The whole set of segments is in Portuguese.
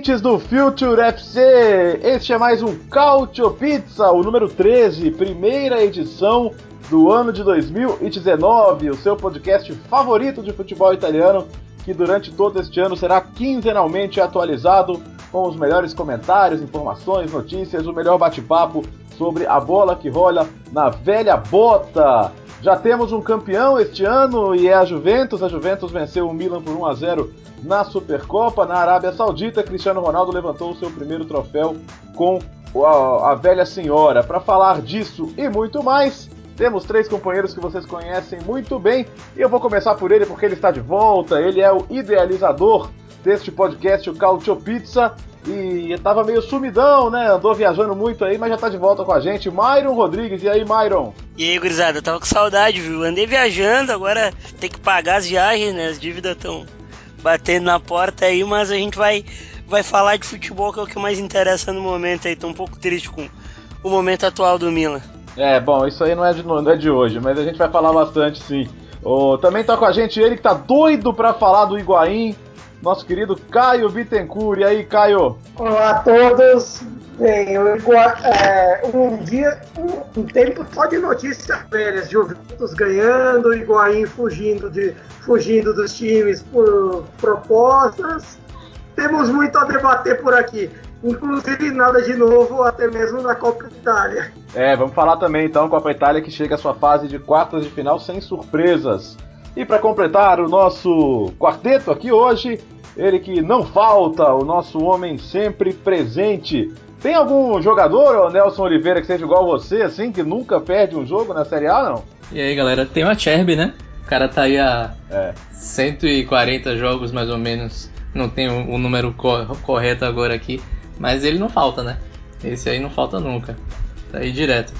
Ouvintes do Future FC, este é mais um Cautio Pizza, o número 13, primeira edição do ano de 2019, o seu podcast favorito de futebol italiano, que durante todo este ano será quinzenalmente atualizado com os melhores comentários, informações, notícias, o melhor bate-papo sobre a bola que rola na velha bota. Já temos um campeão este ano e é a Juventus. A Juventus venceu o Milan por 1 a 0 na Supercopa. Na Arábia Saudita, Cristiano Ronaldo levantou o seu primeiro troféu com a, a velha senhora. Para falar disso e muito mais, temos três companheiros que vocês conhecem muito bem e eu vou começar por ele porque ele está de volta. Ele é o idealizador deste podcast, o Cautio Pizza. E tava meio sumidão, né? Andou viajando muito aí, mas já tá de volta com a gente. Myron Rodrigues, e aí, Myron? E aí, gurizada, eu tava com saudade, viu? Andei viajando, agora tem que pagar as viagens, né? As dívidas estão batendo na porta aí, mas a gente vai, vai falar de futebol, que é o que mais interessa no momento aí. Tô um pouco triste com o momento atual do Milan. É, bom, isso aí não é de, não é de hoje, mas a gente vai falar bastante sim. Oh, também tá com a gente ele que tá doido pra falar do Higuaín, nosso querido Caio Bittencourt. E aí, Caio? Olá a todos. Bem, eu, é, um dia, um, um, tempo só de notícias velhas, Juventus ganhando, Higuaín fugindo, de, fugindo dos times por propostas. Temos muito a debater por aqui. Inclusive nada de novo, até mesmo na Copa Itália. É, vamos falar também então Copa Itália que chega à sua fase de quartas de final sem surpresas. E para completar o nosso quarteto aqui hoje, ele que não falta, o nosso homem sempre presente. Tem algum jogador, Nelson Oliveira, que seja igual a você, assim, que nunca perde um jogo na Série A, não? E aí, galera, tem o Acerbi, né? O cara tá aí há é. 140 jogos, mais ou menos. Não tem o, número co correto agora aqui. Mas ele não falta, né? Esse aí não falta nunca. Tá aí direto.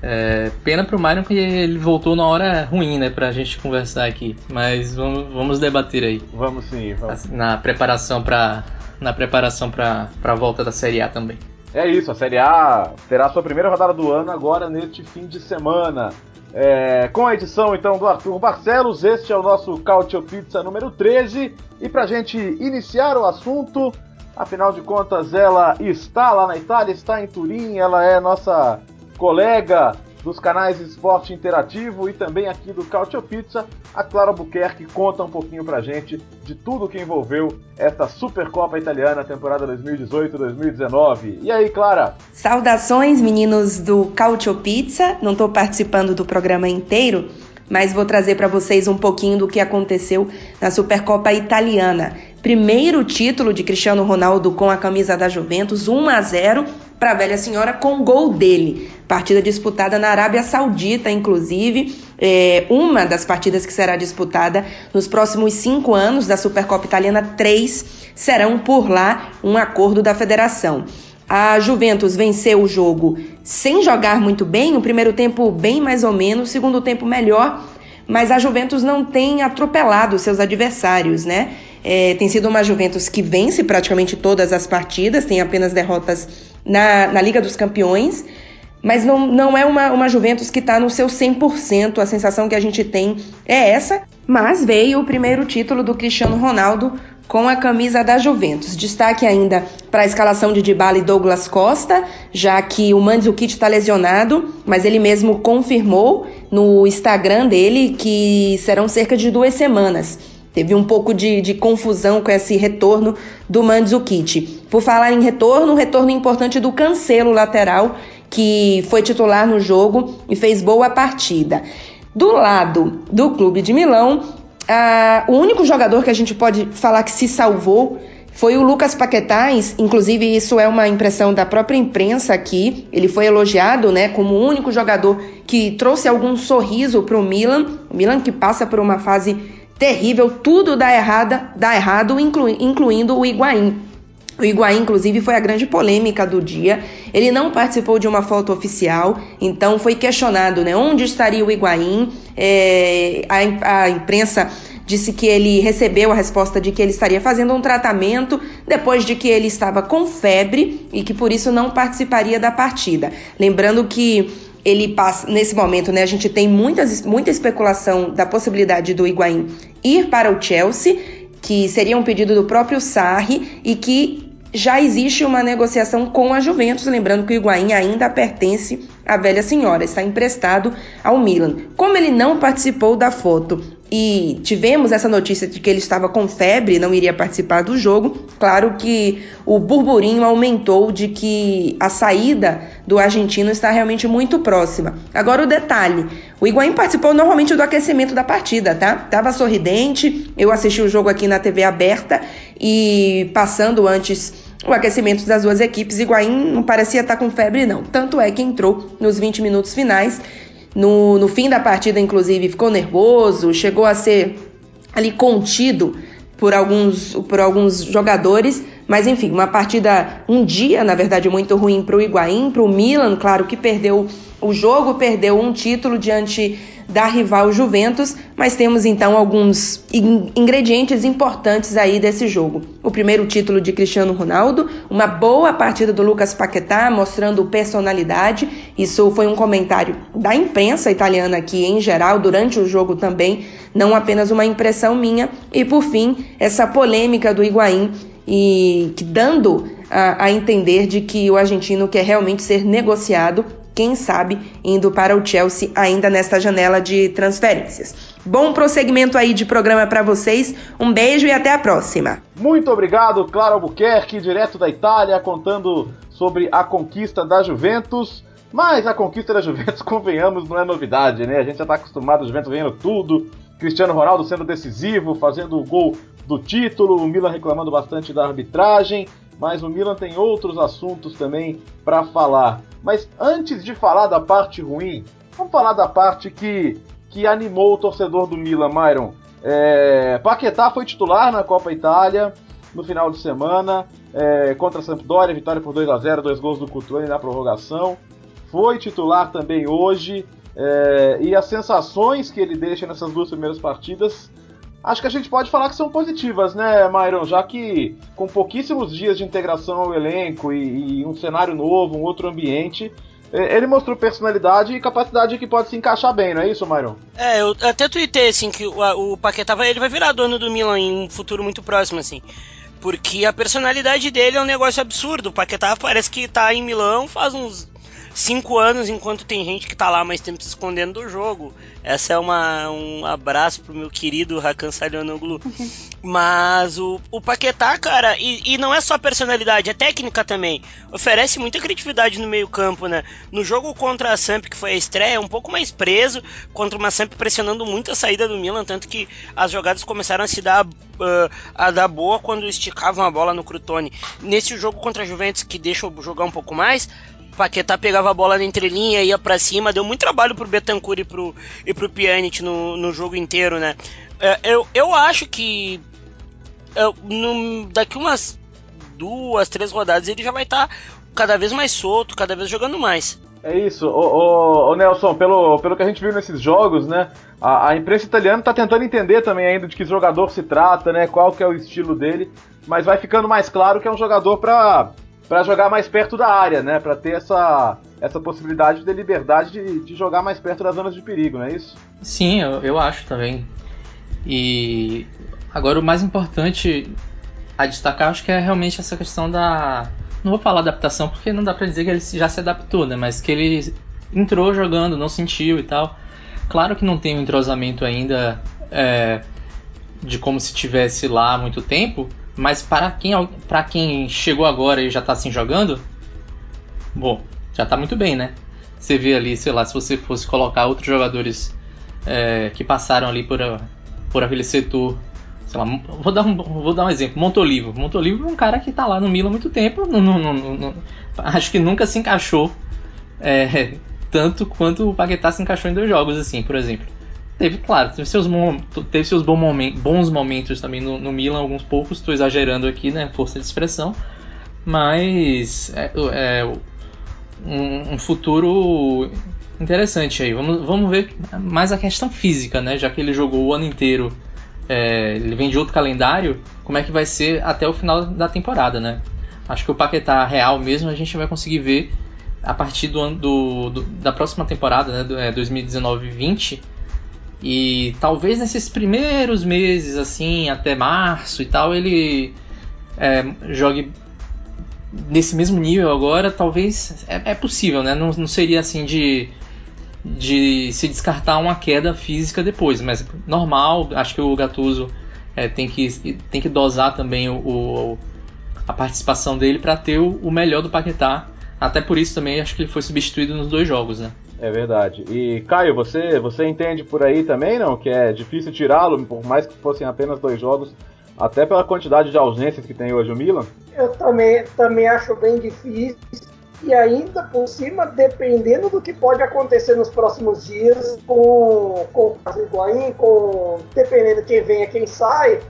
É, pena pro Myron que ele voltou na hora ruim, né, pra gente conversar aqui. Mas vamos, vamos debater aí. Vamos sim, vamos. Na preparação pra, na preparação pra, pra volta da Série A também. É isso, a Série A terá sua primeira rodada do ano agora neste fim de semana. É, com a edição então do Arthur Barcelos, este é o nosso Cautio Pizza número 13. E pra gente iniciar o assunto, afinal de contas ela está lá na Itália, está em Turim, ela é nossa colega dos canais Esporte Interativo e também aqui do Cautio Pizza, a Clara Buquerque conta um pouquinho pra gente de tudo que envolveu esta Supercopa Italiana temporada 2018-2019. E aí, Clara? Saudações, meninos do Cautio Pizza. Não estou participando do programa inteiro, mas vou trazer para vocês um pouquinho do que aconteceu na Supercopa Italiana. Primeiro título de Cristiano Ronaldo com a camisa da Juventus, 1 a 0 para a velha senhora com gol dele. Partida disputada na Arábia Saudita, inclusive, é uma das partidas que será disputada nos próximos cinco anos da Supercopa Italiana, três serão por lá, um acordo da federação. A Juventus venceu o jogo sem jogar muito bem, o primeiro tempo bem mais ou menos, o segundo tempo melhor, mas a Juventus não tem atropelado seus adversários, né? É, tem sido uma Juventus que vence praticamente todas as partidas, tem apenas derrotas na, na Liga dos Campeões, mas não, não é uma, uma Juventus que está no seu 100%. A sensação que a gente tem é essa. Mas veio o primeiro título do Cristiano Ronaldo com a camisa da Juventus. Destaque ainda para a escalação de Dybala e Douglas Costa, já que o Mandzukic está lesionado, mas ele mesmo confirmou no Instagram dele que serão cerca de duas semanas. Teve um pouco de, de confusão com esse retorno do Mandzukic. Por falar em retorno, um retorno importante do Cancelo lateral, que foi titular no jogo e fez boa partida. Do lado do Clube de Milão, o único jogador que a gente pode falar que se salvou foi o Lucas Paquetá, inclusive isso é uma impressão da própria imprensa aqui. Ele foi elogiado, né, como o único jogador que trouxe algum sorriso para o Milan. O Milan que passa por uma fase terrível, tudo dá, errada, dá errado, inclu, incluindo o Higuaín. O Higuaín, inclusive, foi a grande polêmica do dia. Ele não participou de uma foto oficial, então foi questionado né, onde estaria o Higuaín. É, a, a imprensa disse que ele recebeu a resposta de que ele estaria fazendo um tratamento depois de que ele estava com febre e que por isso não participaria da partida. Lembrando que ele passa nesse momento, né? A gente tem muitas, muita especulação da possibilidade do Higuaín ir para o Chelsea, que seria um pedido do próprio Sarri e que já existe uma negociação com a Juventus, lembrando que o Higuaín ainda pertence à velha senhora, está emprestado ao Milan. Como ele não participou da foto e tivemos essa notícia de que ele estava com febre, não iria participar do jogo, claro que o burburinho aumentou de que a saída do argentino está realmente muito próxima. Agora o detalhe, o Higuaín participou normalmente do aquecimento da partida, tá? Tava sorridente, eu assisti o jogo aqui na TV aberta e passando antes o aquecimento das duas equipes, Higuaín não parecia estar com febre não, tanto é que entrou nos 20 minutos finais no, no fim da partida, inclusive, ficou nervoso, chegou a ser ali contido por alguns, por alguns jogadores. Mas enfim, uma partida, um dia, na verdade, muito ruim para o Higuaín, para o Milan, claro que perdeu o jogo, perdeu um título diante da rival Juventus, mas temos então alguns ingredientes importantes aí desse jogo. O primeiro título de Cristiano Ronaldo, uma boa partida do Lucas Paquetá, mostrando personalidade. Isso foi um comentário da imprensa italiana aqui em geral durante o jogo também, não apenas uma impressão minha. E por fim, essa polêmica do Higuaín e dando a, a entender de que o argentino quer realmente ser negociado quem sabe indo para o Chelsea ainda nesta janela de transferências. Bom prosseguimento aí de programa para vocês. Um beijo e até a próxima. Muito obrigado, Clara Albuquerque, direto da Itália, contando sobre a conquista da Juventus. Mas a conquista da Juventus, convenhamos, não é novidade, né? A gente já está acostumado, a Juventus ganhando tudo. Cristiano Ronaldo sendo decisivo, fazendo o gol do título, o Milan reclamando bastante da arbitragem mas o Milan tem outros assuntos também para falar. Mas antes de falar da parte ruim, vamos falar da parte que, que animou o torcedor do Milan, Myron. É, Paquetá foi titular na Copa Itália no final de semana é, contra a Sampdoria, vitória por 2 a 0 dois gols do Cutrone na prorrogação. Foi titular também hoje é, e as sensações que ele deixa nessas duas primeiras partidas acho que a gente pode falar que são positivas, né, Myron? Já que com pouquíssimos dias de integração ao elenco e, e um cenário novo, um outro ambiente, é, ele mostrou personalidade e capacidade que pode se encaixar bem, não é isso, Myron? É, eu até tuitei, assim, que o, o Paquetá vai, ele vai virar dono do Milan em um futuro muito próximo, assim. Porque a personalidade dele é um negócio absurdo. O Paquetá parece que tá em Milão faz uns cinco anos, enquanto tem gente que tá lá mais tempo se escondendo do jogo. Essa é uma, um abraço pro meu querido Hakan Salionoglu. Mas o, o Paquetá, cara, e, e, não é só personalidade, é técnica também. Oferece muita criatividade no meio campo, né? No jogo contra a Samp, que foi a estreia, é um pouco mais preso, contra uma Samp pressionando muito a saída do Milan, tanto que as jogadas começaram a se dar, uh, a dar boa quando esticavam a bola no Crutone. Nesse jogo contra a Juventus, que deixa eu jogar um pouco mais, Paquetá pegava a bola na entrelinha, ia para cima, deu muito trabalho pro Betancourt e pro, e pro Pjanic no, no jogo inteiro, né? É, eu, eu acho que eu, no, daqui umas duas, três rodadas ele já vai estar tá cada vez mais solto, cada vez jogando mais. É isso, ô, ô, Nelson, pelo, pelo que a gente viu nesses jogos, né? A, a imprensa italiana está tentando entender também ainda de que jogador se trata, né? Qual que é o estilo dele, mas vai ficando mais claro que é um jogador para para jogar mais perto da área, né? Para ter essa, essa possibilidade de liberdade de, de, jogar mais perto das zonas de perigo, não é isso? Sim, eu, eu acho também. E agora o mais importante a destacar, acho que é realmente essa questão da. Não vou falar adaptação, porque não dá para dizer que ele já se adaptou, né? Mas que ele entrou jogando, não sentiu e tal. Claro que não tem um entrosamento ainda é, de como se tivesse lá há muito tempo, mas para quem, para quem chegou agora e já está assim jogando, bom, já está muito bem, né? Você vê ali, sei lá, se você fosse colocar outros jogadores é, que passaram ali por, por aquele setor, sei lá, vou dar um, vou dar um exemplo, Montolivo. Montolivo é um cara que está lá no Milan há muito tempo, não, não, não, acho que nunca se encaixou é, tanto quanto o Paquetá se encaixou em dois jogos, assim, por exemplo. Teve, claro, teve seus, teve seus bons momentos também no, no Milan, alguns poucos, estou exagerando aqui, né? Força de expressão. Mas é, é um, um, futuro interessante aí. Vamos, vamos ver mais a questão física, né? Já que ele jogou o ano inteiro, é, ele vem de outro calendário, como é que vai ser até o final da temporada, né? Acho que o Paquetá real mesmo a gente vai conseguir ver a partir do, do, do da próxima temporada, né? 2019-20 e talvez nesses primeiros meses, assim, até março e tal, ele é, jogue nesse mesmo nível agora, talvez é, é possível, né? Não, não, seria assim de, de se descartar uma queda física depois, mas normal. Acho que o Gattuso é, tem, que, tem que dosar também o, o a participação dele para ter o, o melhor do Paquetá. Até por isso também acho que ele foi substituído nos dois jogos, né? É verdade. E Caio, você, você entende por aí também, não? Que é difícil tirá-lo, por mais que fossem apenas dois jogos, até pela quantidade de ausências que tem hoje o Milan? Eu também, também acho bem difícil. E ainda por cima, dependendo do que pode acontecer nos próximos dias com, com o Higuaín, com dependendo quem venha, quem sai,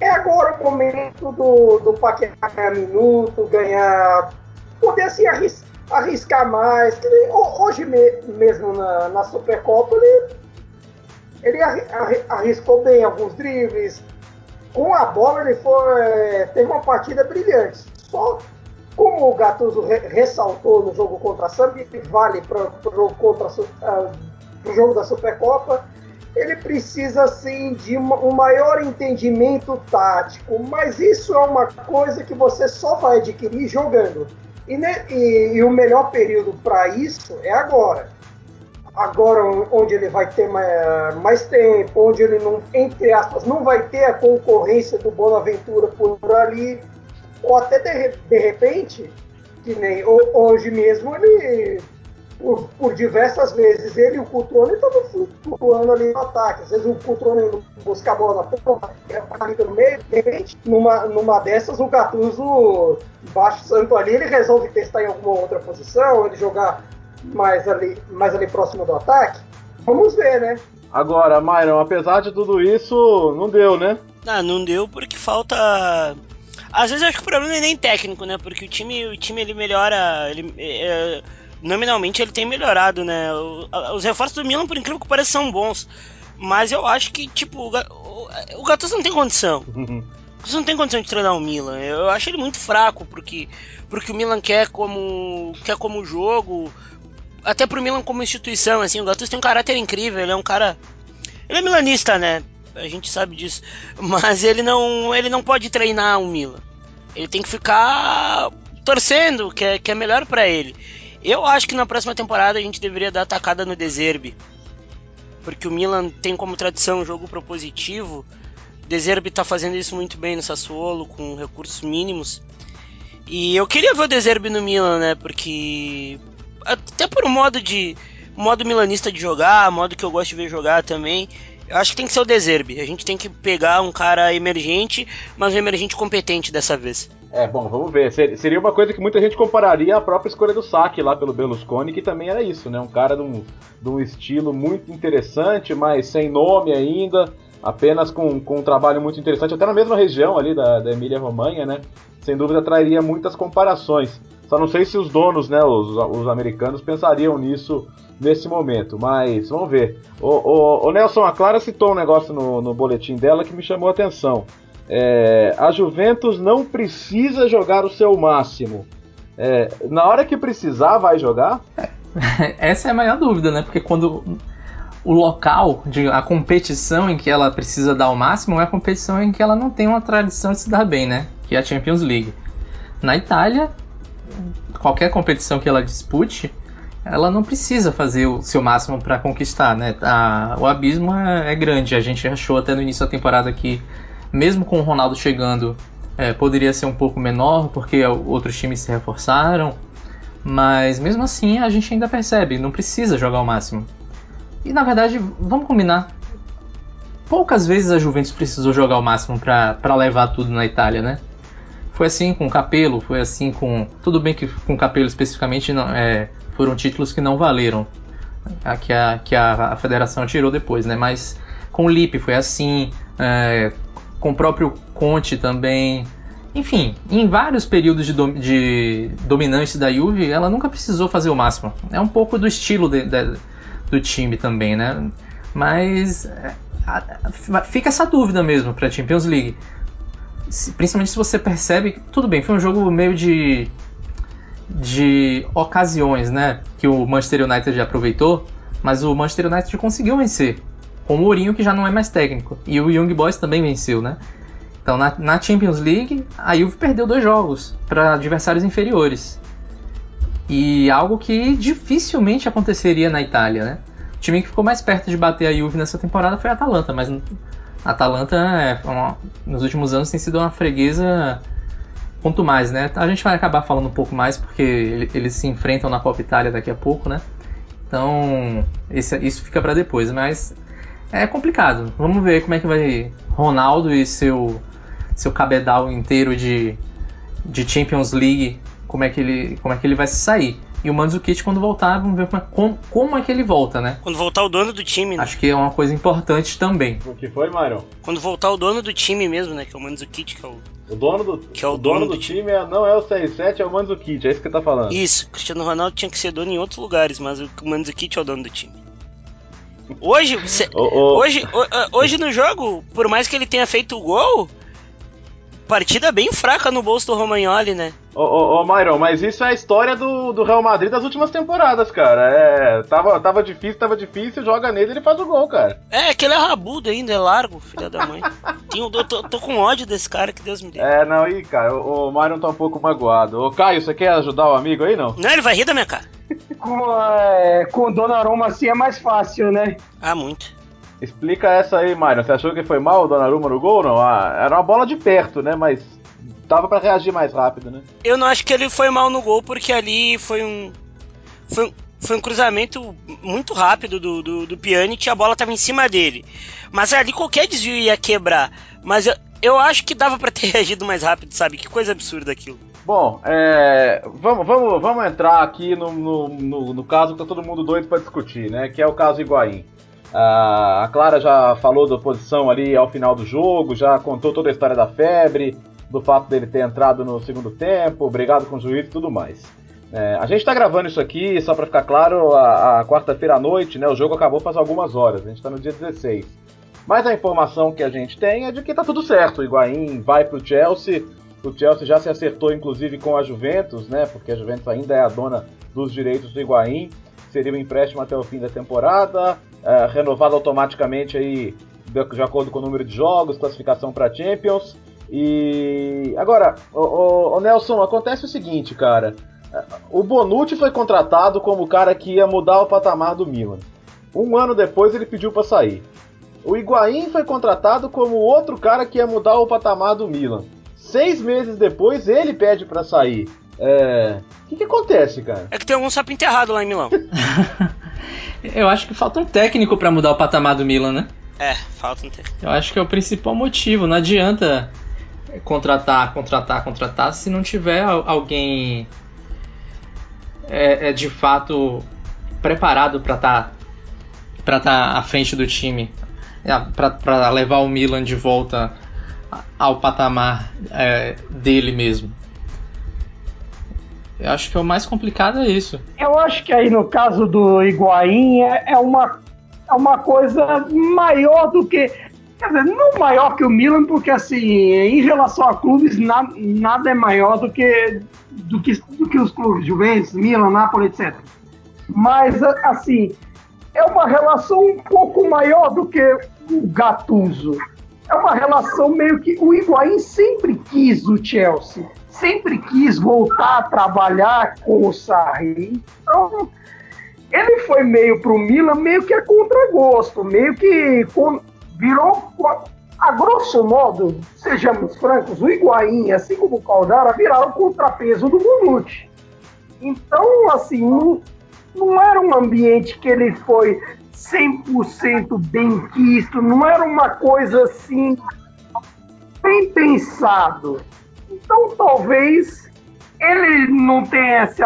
é agora o momento do, do Paquetá ganhar minuto, ganhar. poder assim arriscar arriscar mais. Hoje mesmo na, na Supercopa ele, ele arriscou bem alguns dribles. Com a bola ele foi, é, teve uma partida brilhante. Só como o Gattuso re, ressaltou no jogo contra a Sambi, vale para o jogo, da Supercopa, ele precisa sim de um maior entendimento tático, mas isso é uma coisa que você só vai adquirir jogando. E, né, e, e o melhor período para isso é agora. Agora, onde ele vai ter mais, mais, tempo, onde ele não, entre aspas, não vai ter a concorrência do Bonaventura por ali, ou até de, de repente, que nem hoje mesmo ele por, por, diversas vezes ele e o Cutrone estavam flutuando ali no ataque. Às vezes o Cutrone busca a bola na ponta, ali pelo meio, de repente, numa, numa dessas, o Gattuso baixo santo ali, ele resolve testar em alguma outra posição, ele jogar mais ali, mais ali próximo do ataque. Vamos ver, né? Agora, Myron, apesar de tudo isso, não deu, né? Ah, não deu porque falta às vezes eu acho que o problema não é nem técnico, né? Porque o time, o time ele melhora. Ele, é, nominalmente ele tem melhorado, né? Os reforços do Milan, por incrível que pareça, são bons. Mas eu acho que, tipo, o Gattuso não tem condição. Você não tem condição de treinar o Milan. Eu acho ele muito fraco porque, porque o Milan quer como quer como jogo, até pro Milan como instituição, assim, o Gattuso tem um caráter incrível, ele é um cara ele é milanista, né? A gente sabe disso. Mas ele não ele não pode treinar o Milan. Ele tem que ficar torcendo, que é, que é melhor para ele. Eu acho que na próxima temporada a gente deveria dar atacada no Deserbe. Porque o Milan tem como tradição um jogo propositivo. Deserbe tá fazendo isso muito bem no Sassuolo, com recursos mínimos. E eu queria ver o Deserbe no Milan, né? Porque. Até por um modo de. modo milanista de jogar, modo que eu gosto de ver jogar também. Eu acho que tem que ser o Deserbe. A gente tem que pegar um cara emergente, mas um emergente competente dessa vez. É, bom, vamos ver. Seria uma coisa que muita gente compararia à própria escolha do saque lá pelo Berlusconi, que também era isso, né? Um cara de um, de um estilo muito interessante, mas sem nome ainda, apenas com, com um trabalho muito interessante, até na mesma região ali da, da Emília-Romanha, né? Sem dúvida trairia muitas comparações. Só não sei se os donos, né, os, os americanos, pensariam nisso nesse momento, mas vamos ver. O, o, o, Nelson, a Clara citou um negócio no, no boletim dela que me chamou a atenção. É, a Juventus não precisa jogar o seu máximo. É, na hora que precisar, vai jogar? Essa é a maior dúvida, né? Porque quando o local, de, a competição em que ela precisa dar o máximo é a competição em que ela não tem uma tradição de se dar bem, né? Que é a Champions League. Na Itália, qualquer competição que ela dispute, ela não precisa fazer o seu máximo para conquistar, né? A, o abismo é, é, grande. A gente achou até no início da temporada que, mesmo com o Ronaldo chegando, é, poderia ser um pouco menor, porque outros times se reforçaram. Mas mesmo assim, a gente ainda percebe, não precisa jogar o máximo. E na verdade, vamos combinar. Poucas vezes a Juventus precisou jogar o máximo para levar tudo na Itália, né? Foi assim com o Capello, foi assim com. Tudo bem que com o Capello especificamente não, é, foram títulos que não valeram. a, que, a, que a, a federação tirou depois, né? Mas com o Lipe foi assim, é, com o próprio Conte também. Enfim, em vários períodos de, de dominância da Juve, ela nunca precisou fazer o máximo. É um pouco do estilo de, de, do time também, né? Mas é, fica essa dúvida mesmo para a Champions League. Principalmente se você percebe, tudo bem, foi um jogo meio de de ocasiões, né, que o Manchester United já aproveitou, mas o Manchester United conseguiu vencer com o Mourinho que já não é mais técnico e o Young Boys também venceu, né? Então na, na Champions League a Juve perdeu dois jogos para adversários inferiores e algo que dificilmente aconteceria na Itália, né? O time que ficou mais perto de bater a Juve nessa temporada foi a Atalanta, mas a Atalanta, é uma, nos últimos anos, tem sido uma freguesa quanto mais, né? A gente vai acabar falando um pouco mais porque eles se enfrentam na Copa Itália daqui a pouco, né? Então, esse, isso fica para depois, mas é complicado. Vamos ver como é que vai Ronaldo e seu seu cabedal inteiro de, de Champions League, como é que ele como é que ele vai se sair. E o Mandzukic, quando voltar, vamos ver como é, como, como é que ele volta, né? Quando voltar o dono do time, né? Acho que é uma coisa importante também. O que foi, Myron? Quando voltar o dono do time mesmo, né? Que é o Mandzukic, que é o... O dono do, que é o, o dono, dono, do, do time, time é, não é o CR7, é o Mandzukic, é isso que tá falando. Isso, Cristiano Ronaldo tinha que ser dono em outros lugares, mas o Mandzukic é o dono do time. Hoje, cê, oh, oh. hoje, hoje no jogo, por mais que ele tenha feito o gol, partida bem fraca no bolso do Romagnoli, né? Ô, ô, ô Myron, mas isso é a história do, do Real Madrid das últimas temporadas, cara. É, tava, tava difícil, tava difícil, joga nele e ele faz o gol, cara. É, que ele é rabudo ainda, é largo, filha da mãe. Tinha, tô, tô, tô, com ódio desse cara, que Deus me dê. É, não, e cara, o, o Myron tá um pouco magoado. Ô, Caio, você quer ajudar o amigo aí, não? Não, ele vai rir da minha cara. Com, é, com o Donnarumma assim é mais fácil, né? Ah, muito. Explica essa aí, Myron. Você achou que foi mal o Donnarumma no gol ou não? Ah, era uma bola de perto, né? Mas dava para reagir mais rápido, né? Eu não acho que ele foi mal no gol, porque ali foi um. Foi um, foi um cruzamento muito rápido do, do, do Pjanic e a bola tava em cima dele. Mas ali qualquer desvio ia quebrar. Mas eu, eu acho que dava para ter reagido mais rápido, sabe? Que coisa absurda aquilo. Bom, é, vamos, vamos, vamos entrar aqui no, no, no, no caso que tá todo mundo doido para discutir, né? Que é o caso Higuaín. A Clara já falou da posição ali ao final do jogo, já contou toda a história da febre, do fato dele ter entrado no segundo tempo, brigado com o juiz e tudo mais. É, a gente está gravando isso aqui, só para ficar claro, a, a quarta-feira à noite, né? O jogo acabou faz algumas horas, a gente está no dia 16. Mas a informação que a gente tem é de que está tudo certo. O Higuaín vai para o Chelsea. O Chelsea já se acertou, inclusive, com a Juventus, né? Porque a Juventus ainda é a dona dos direitos do Higuaín. Seria um empréstimo até o fim da temporada, é, renovado automaticamente aí, de, de acordo com o número de jogos, classificação para Champions. E agora, o, o, o, Nelson, acontece o seguinte, cara. O Bonucci foi contratado como o cara que ia mudar o patamar do Milan. Um ano depois ele pediu para sair. O Higuaín foi contratado como outro cara que ia mudar o patamar do Milan. Seis meses depois ele pede para sair. É... O que, que acontece, cara? É que tem algum sapo enterrado lá em Milão. Eu acho que falta um técnico para mudar o patamar do Milan, né? É, falta um técnico. Eu acho que é o principal motivo. Não adianta contratar, contratar, contratar, se não tiver alguém é, é de fato preparado para estar tá, para estar tá à frente do time, para levar o Milan de volta ao patamar é, dele mesmo. Eu acho que o mais complicado é isso. Eu acho que aí no caso do Higuaín é, é uma, é uma coisa maior do que Quer dizer, não maior que o Milan, porque assim, em relação a clubes, na, nada é maior do que, do que, do que os clubes, Juventus, Milan, Napoli, etc. Mas, assim, é uma relação um pouco maior do que o Gattuso. É uma relação meio que o Higuaín sempre quis o Chelsea, sempre quis voltar a trabalhar com o Sarri. Então, ele foi meio pro Milan, meio que a contragosto, meio que com, virou, a grosso modo, sejamos francos, o Higuaín, assim como o Caldara, viraram o contrapeso do Bonucci. Então, assim, não, não era um ambiente que ele foi 100% bem quisto, não era uma coisa assim bem pensado. Então, talvez ele não tenha se,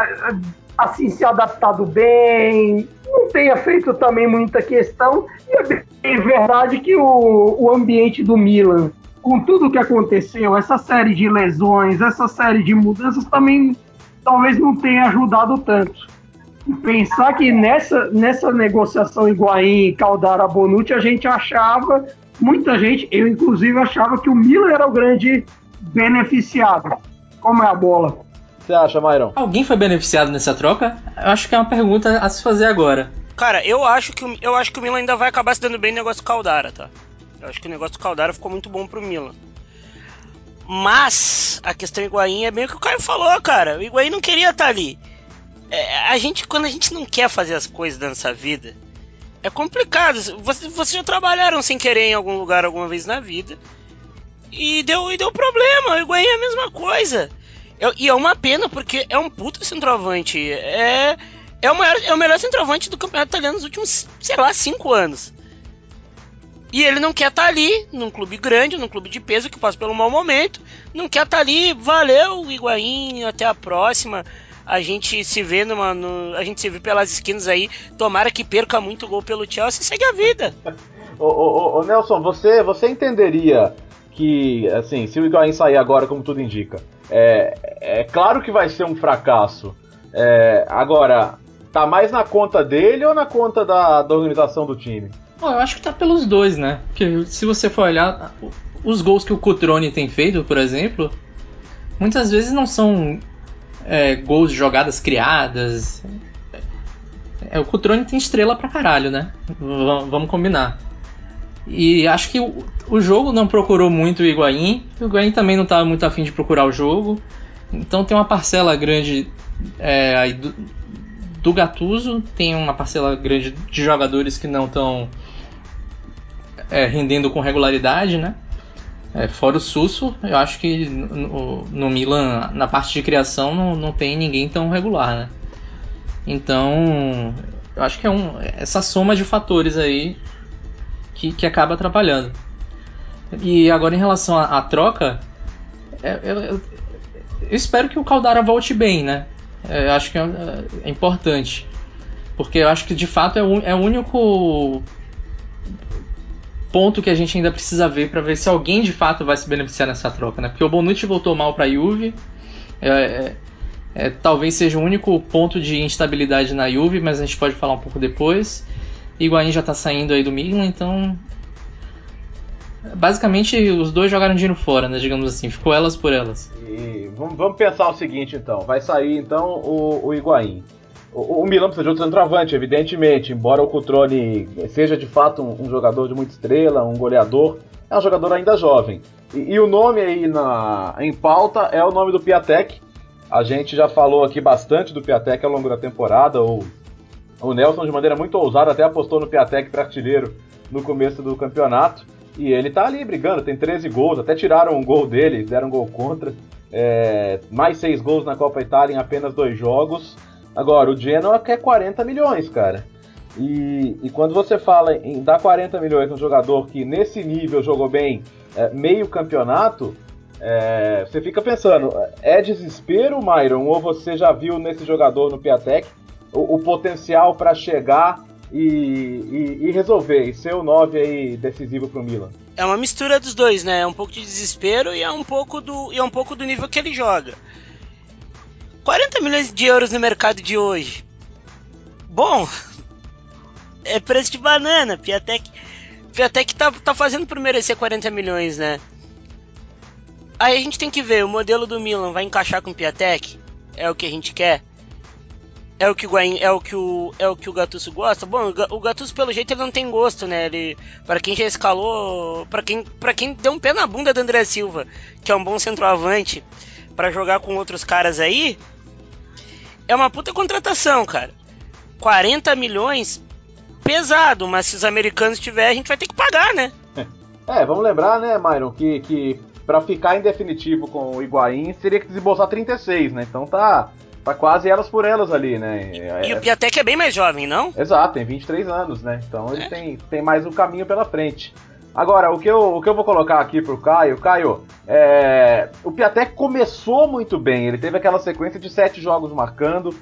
assim se adaptado bem. não tenha feito também muita questão. E é verdade que o, o ambiente do Milan, com tudo que aconteceu, essa série de lesões, essa série de mudanças, também talvez não tenha ajudado tanto. Pensar que nessa, nessa negociação Higuaín, Caldara, Bonucci, a gente achava, muita gente, eu inclusive achava que o Milan era o grande beneficiado. Como é a bola? você acha, Myron? Alguém foi beneficiado nessa troca? Eu acho que é uma pergunta a se fazer agora. Cara, eu acho que, eu acho que o Milan ainda vai acabar se dando bem no negócio do Caldara, tá? Eu acho que o negócio do Caldara ficou muito bom pro Milan. Mas a questão do Higuaín é bem o que o Caio falou, cara. O Higuaín não queria estar tá ali. É, a gente, quando a gente não quer fazer as coisas da nossa vida, é complicado. Vocês, vocês já trabalharam sem querer em algum lugar alguma vez na vida. E deu, e deu problema. O Higuaín é a mesma coisa. É, e é uma pena, porque é um puto centroavante. É, é, o, maior, é o melhor centroavante do campeonato italiano nos últimos, sei lá, cinco anos. E ele não quer estar tá ali, num clube grande, num clube de peso que passa pelo mau momento. Não quer estar tá ali, valeu, Higuaín, até a próxima. A gente se vê numa. No, a gente se vê pelas esquinas aí. Tomara que perca muito gol pelo Chelsea e segue a vida. ô, ô, ô, Nelson, você, você entenderia que, assim, se o Higuaín sair agora, como tudo indica, é, é claro que vai ser um fracasso. É, agora, tá mais na conta dele ou na conta da, da organização do time? Bom, eu acho que tá pelos dois, né? Porque se você for olhar, os gols que o Cutrone tem feito, por exemplo, muitas vezes não são é, gols de jogadas criadas. É, o Cutrone tem estrela pra caralho, né? V vamos combinar. E acho que o, o jogo não procurou muito o Higuaín. O Higuaín também não estava muito afim de procurar o jogo. Então tem uma parcela grande é, do, do Gattuso, tem uma parcela grande de jogadores que não estão é, rendendo com regularidade, né? É, fora o Susso, eu acho que no, no, Milan, na parte de criação, não, não tem ninguém tão regular, né? Então, eu acho que é um, essa soma de fatores aí que, que acaba atrapalhando. E agora em relação à, à troca, é, eu, eu, espero que o Caldara volte bem, né? É, eu acho que é, é, importante. Porque eu acho que de fato é o, é o único ponto que a gente ainda precisa ver para ver se alguém de fato vai se beneficiar nessa troca, né? Porque o Bonucci voltou mal para a Juve, é, é, é, talvez seja o único ponto de instabilidade na Juve, mas a gente pode falar um pouco depois. Higuaín já tá saindo aí do Milan, então. Basicamente, os dois jogaram dinheiro fora, né? Digamos assim, ficou elas por elas. E vamos, vamos pensar o seguinte, então. Vai sair, então, o, o Higuaín. O, o Milan precisa de outro centroavante, evidentemente. Embora o Cutrone seja de fato um, um, jogador de muita estrela, um goleador, é um jogador ainda jovem. E, e o nome aí na, em pauta é o nome do Piatek. A gente já falou aqui bastante do Piatek ao longo da temporada, ou o Nelson, de maneira muito ousada, até apostou no Piatek para artilheiro no começo do campeonato. E ele tá ali brigando, tem 13 gols, até tiraram um gol dele, deram um gol contra. É, mais 6 gols na Copa Itália em apenas dois jogos. Agora, o Genoa quer 40 milhões, cara. E, e, quando você fala em dar 40 milhões a um jogador que nesse nível jogou bem é, meio campeonato, é, você fica pensando, é desespero, Myron, ou você já viu nesse jogador no Piatek o, o potencial para chegar e, e, e, resolver, e ser o 9 aí decisivo pro Milan. É uma mistura dos dois, né? É um pouco de desespero e é um pouco do, e é um pouco do nível que ele joga. 40 milhões de euros no mercado de hoje. Bom, é preço de banana. Piatek, Piatek tá, tá fazendo por merecer 40 milhões, né? Aí a gente tem que ver, o modelo do Milan vai encaixar com o Piatek? É o que a gente quer? É o que o Guain, é o que o é o que o Gattuso gosta. Bom, o Gattuso pelo jeito ele não tem gosto, né? Ele para quem já escalou, para quem para quem deu um pé na bunda do André Silva, que é um bom centroavante para jogar com outros caras aí, é uma puta contratação, cara. 40 milhões pesado, mas se os americanos tiver, a gente vai ter que pagar, né? É, vamos lembrar, né, Myron, que que para ficar em definitivo com o Higuaín, teria que desembolsar 36, né? Então tá Tá quase elas por elas ali, né? E, é, o Piatek é bem mais jovem, não? Exato, tem 23 anos, né? Então ele é. tem, tem mais um caminho pela frente. Agora, o que eu, o que eu vou colocar aqui pro Caio, Caio, é, o Piatek começou muito bem, ele teve aquela sequência de sete jogos marcando,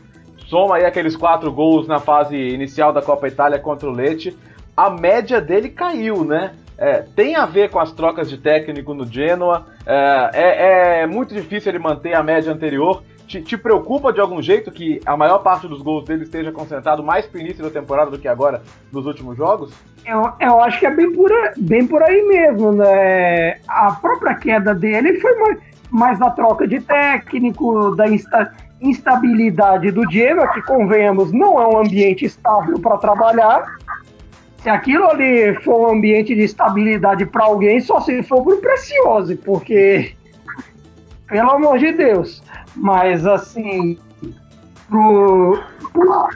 soma aí aqueles quatro gols na fase inicial da Copa Itália contra o Leite, a média dele caiu, né? É, tem a ver com as trocas de técnico no Genoa. É, é, é muito difícil ele manter a média anterior. Te, te, preocupa de algum jeito que a maior parte dos gols dele esteja concentrado mais pro início da temporada do que agora nos últimos jogos? Eu, eu acho que é bem por, bem por aí mesmo. Né? A própria queda dele foi mais, mais da troca de técnico, da insta, instabilidade do Genoa, que convenhamos, não é um ambiente estável para trabalhar. Se aquilo ali for um ambiente de estabilidade para alguém, só se for pro Precioso, porque pelo amor de Deus. Mas assim, pro,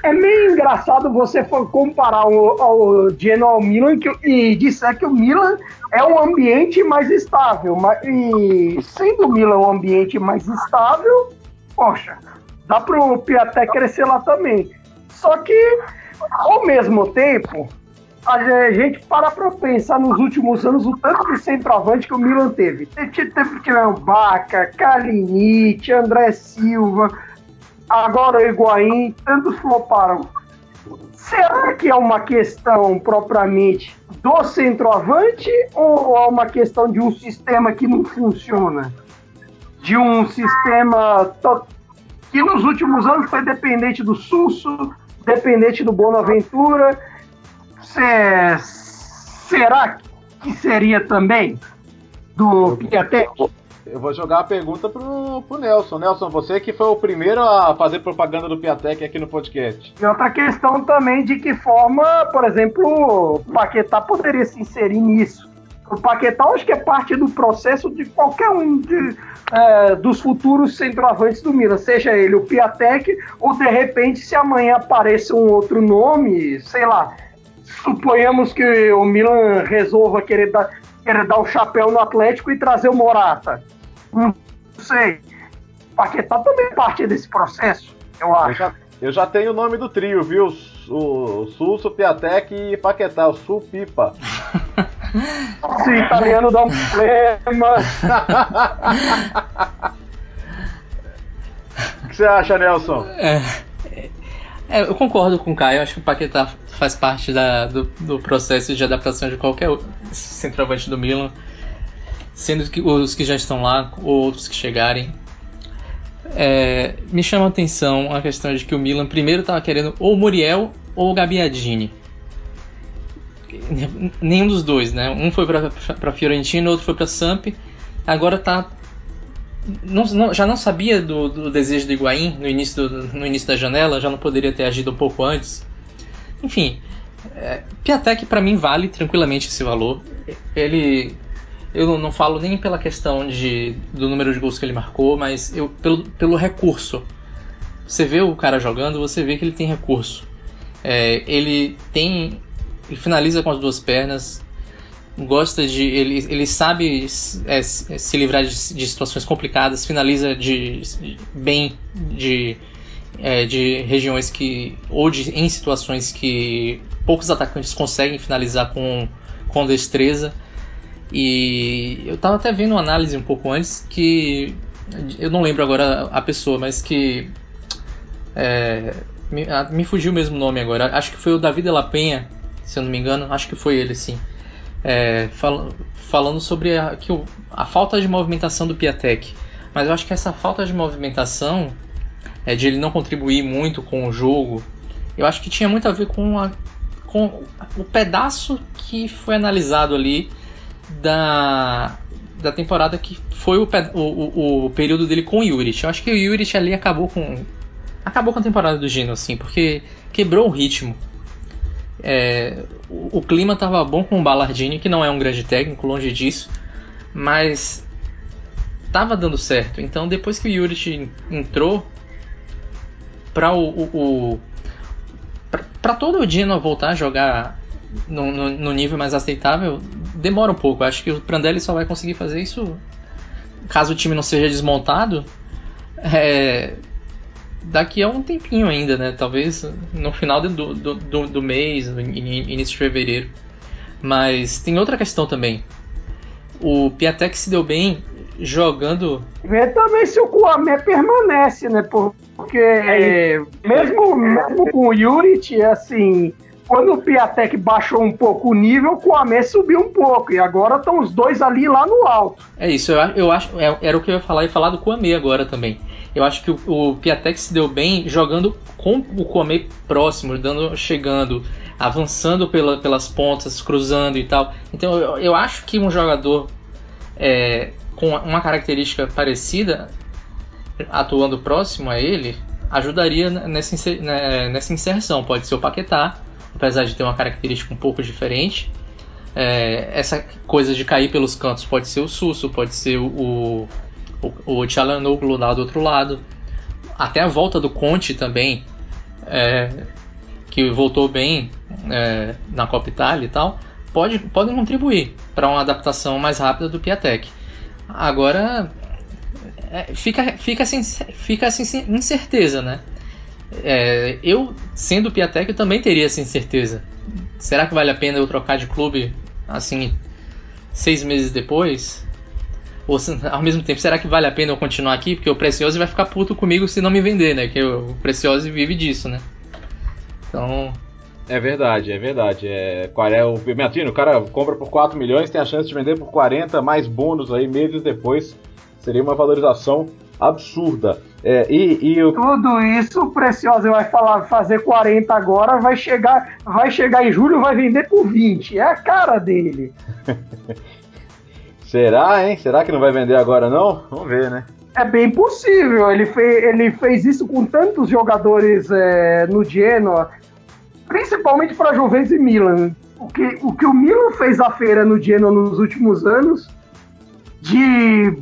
é meio engraçado você comparar o, o Genoa ao Milan que, e disser que o Milan é um ambiente mais estável. Mas, e sendo o Milan um ambiente mais estável, poxa, dá pro Piatek crescer lá também. Só que, ao mesmo tempo, a gente para pra pensar nos últimos anos o tanto de centroavante que o Milan teve. O Baca, Kalinic, André Silva, agora o Higuaín, tantos floparam. Será que é uma questão propriamente do centroavante ou é uma questão de um sistema que não funciona? De um sistema que nos últimos anos foi dependente do Susso, dependente do Bonaventura Cê, será que seria também do Piatek? Eu vou jogar a pergunta pro, pro Nelson. Nelson, você que foi o primeiro a fazer propaganda do Piatek aqui no podcast. E outra questão também de que forma, por exemplo, o Paquetá poderia se inserir nisso. O Paquetá acho que é parte do processo de qualquer um de, é, dos futuros centroavantes do Milan, seja ele o Piatek ou de repente se amanhã apareça um outro nome, sei lá, suponhamos que o Milan resolva querer dar, querer dar o chapéu no Atlético e trazer o Morata. Não sei. Paquetá também é parte desse processo, eu acho. Eu já, eu já tenho o nome do trio, viu? O Sulso, Piatek e Paquetá, o Sul Pipa. Se italiano dá um problema. o que você acha, Nelson? É, é, eu concordo com o Caio, acho que o Paquetá faz parte da, do, do, processo de adaptação de qualquer centroavante do Milan, sendo que os que já estão lá ou outros que chegarem. É, me chama a atenção a questão de que o Milan primeiro estava querendo ou Muriel ou Gabiadini. Nenhum dos dois, né? Um foi para Fiorentina, outro foi para Samp. Agora tá não, não, já não sabia do, do, desejo do Higuaín no início, do, no início da janela, já não poderia ter agido um pouco antes. Enfim, é, Piatek para mim vale tranquilamente esse valor. Ele, eu não falo nem pela questão de, do número de gols que ele marcou, mas eu, pelo, pelo recurso. Você vê o cara jogando, você vê que ele tem recurso. É, ele tem, ele finaliza com as duas pernas, gosta de. Ele, ele sabe é, se livrar de, de, situações complicadas, finaliza de, de bem de, é, de regiões que. ou de, em situações que poucos atacantes conseguem finalizar com, com destreza. E eu estava até vendo uma análise um pouco antes que. Eu não lembro agora a pessoa, mas que. É, me, me fugiu mesmo o nome agora. Acho que foi o David de la Penha, se eu não me engano. Acho que foi ele, sim é, fal falando sobre a, que o, a falta de movimentação do Piatek. Mas eu acho que essa falta de movimentação, é, de ele não contribuir muito com o jogo, eu acho que tinha muito a ver com, a, com o pedaço que foi analisado ali da, da temporada que foi o, o, o período dele com o Juric. Eu acho que o Juric ali acabou com acabou com a temporada do Gino, assim, porque quebrou o ritmo. É, o, o, clima estava bom com o Ballardini, que não é um grande técnico, longe disso, mas estava dando certo. Então, depois que o Juric entrou, para o, o, o para todo o Dino voltar a jogar no, no, no, nível mais aceitável, demora um pouco. Acho que o Prandelli só vai conseguir fazer isso caso o time não seja desmontado. É, daqui a um tempinho ainda, né? Talvez no final do, do, do, do mês, no início de fevereiro. Mas tem outra questão também. O Piatek se deu bem jogando. Ver também se o Kwame permanece, né? Porque é, mesmo, mesmo com o Yurit, assim, quando o Piatek baixou um pouco o nível, o Kwame subiu um pouco. E agora estão os dois ali lá no alto. É isso, eu, eu acho. É, era o que eu ia falar e falar do Kwame agora também. Eu acho que o, o Piatek se deu bem jogando com o Kwame próximo, dando, chegando, avançando pela, pelas pontas, cruzando e tal. Então eu, eu acho que um jogador é, com uma característica parecida, atuando próximo a ele, ajudaria nessa, né, nessa inserção. Pode ser o Paquetá, apesar de ter uma característica um pouco diferente. É, essa coisa de cair pelos cantos pode ser o Susso, pode ser o, o, o Tchalanoglu lá do outro lado. Até a volta do Conte também, é, que voltou bem é, na Copa Itália e tal, pode, podem contribuir para uma adaptação mais rápida do Piatek. Agora, é, fica, fica, fica incerteza, né? É, eu, sendo o Piatek, eu também teria essa incerteza. Será que vale a pena eu trocar de clube assim, seis meses depois? Ou ao mesmo tempo, será que vale a pena eu continuar aqui? Porque o Precioso vai ficar puto comigo se não me vender, né? Que o Precioso vive disso, né? Então, é verdade, é verdade. É, é o Beatrino, o cara compra por 4 milhões, tem a chance de vender por 40, mais bônus aí meses depois. Seria uma valorização absurda. É, e, e o... Tudo isso o Preciosa vai falar, fazer 40 agora, vai chegar, vai chegar em julho, vai vender por 20. É a cara dele. Será, hein? Será que não vai vender agora não? Vamos ver, né? É bem possível. Ele, fez, ele fez isso com tantos jogadores é, no Genoa principalmente para Juventus e Milan. O que, o que o Milan fez a feira no Genoa nos últimos anos, de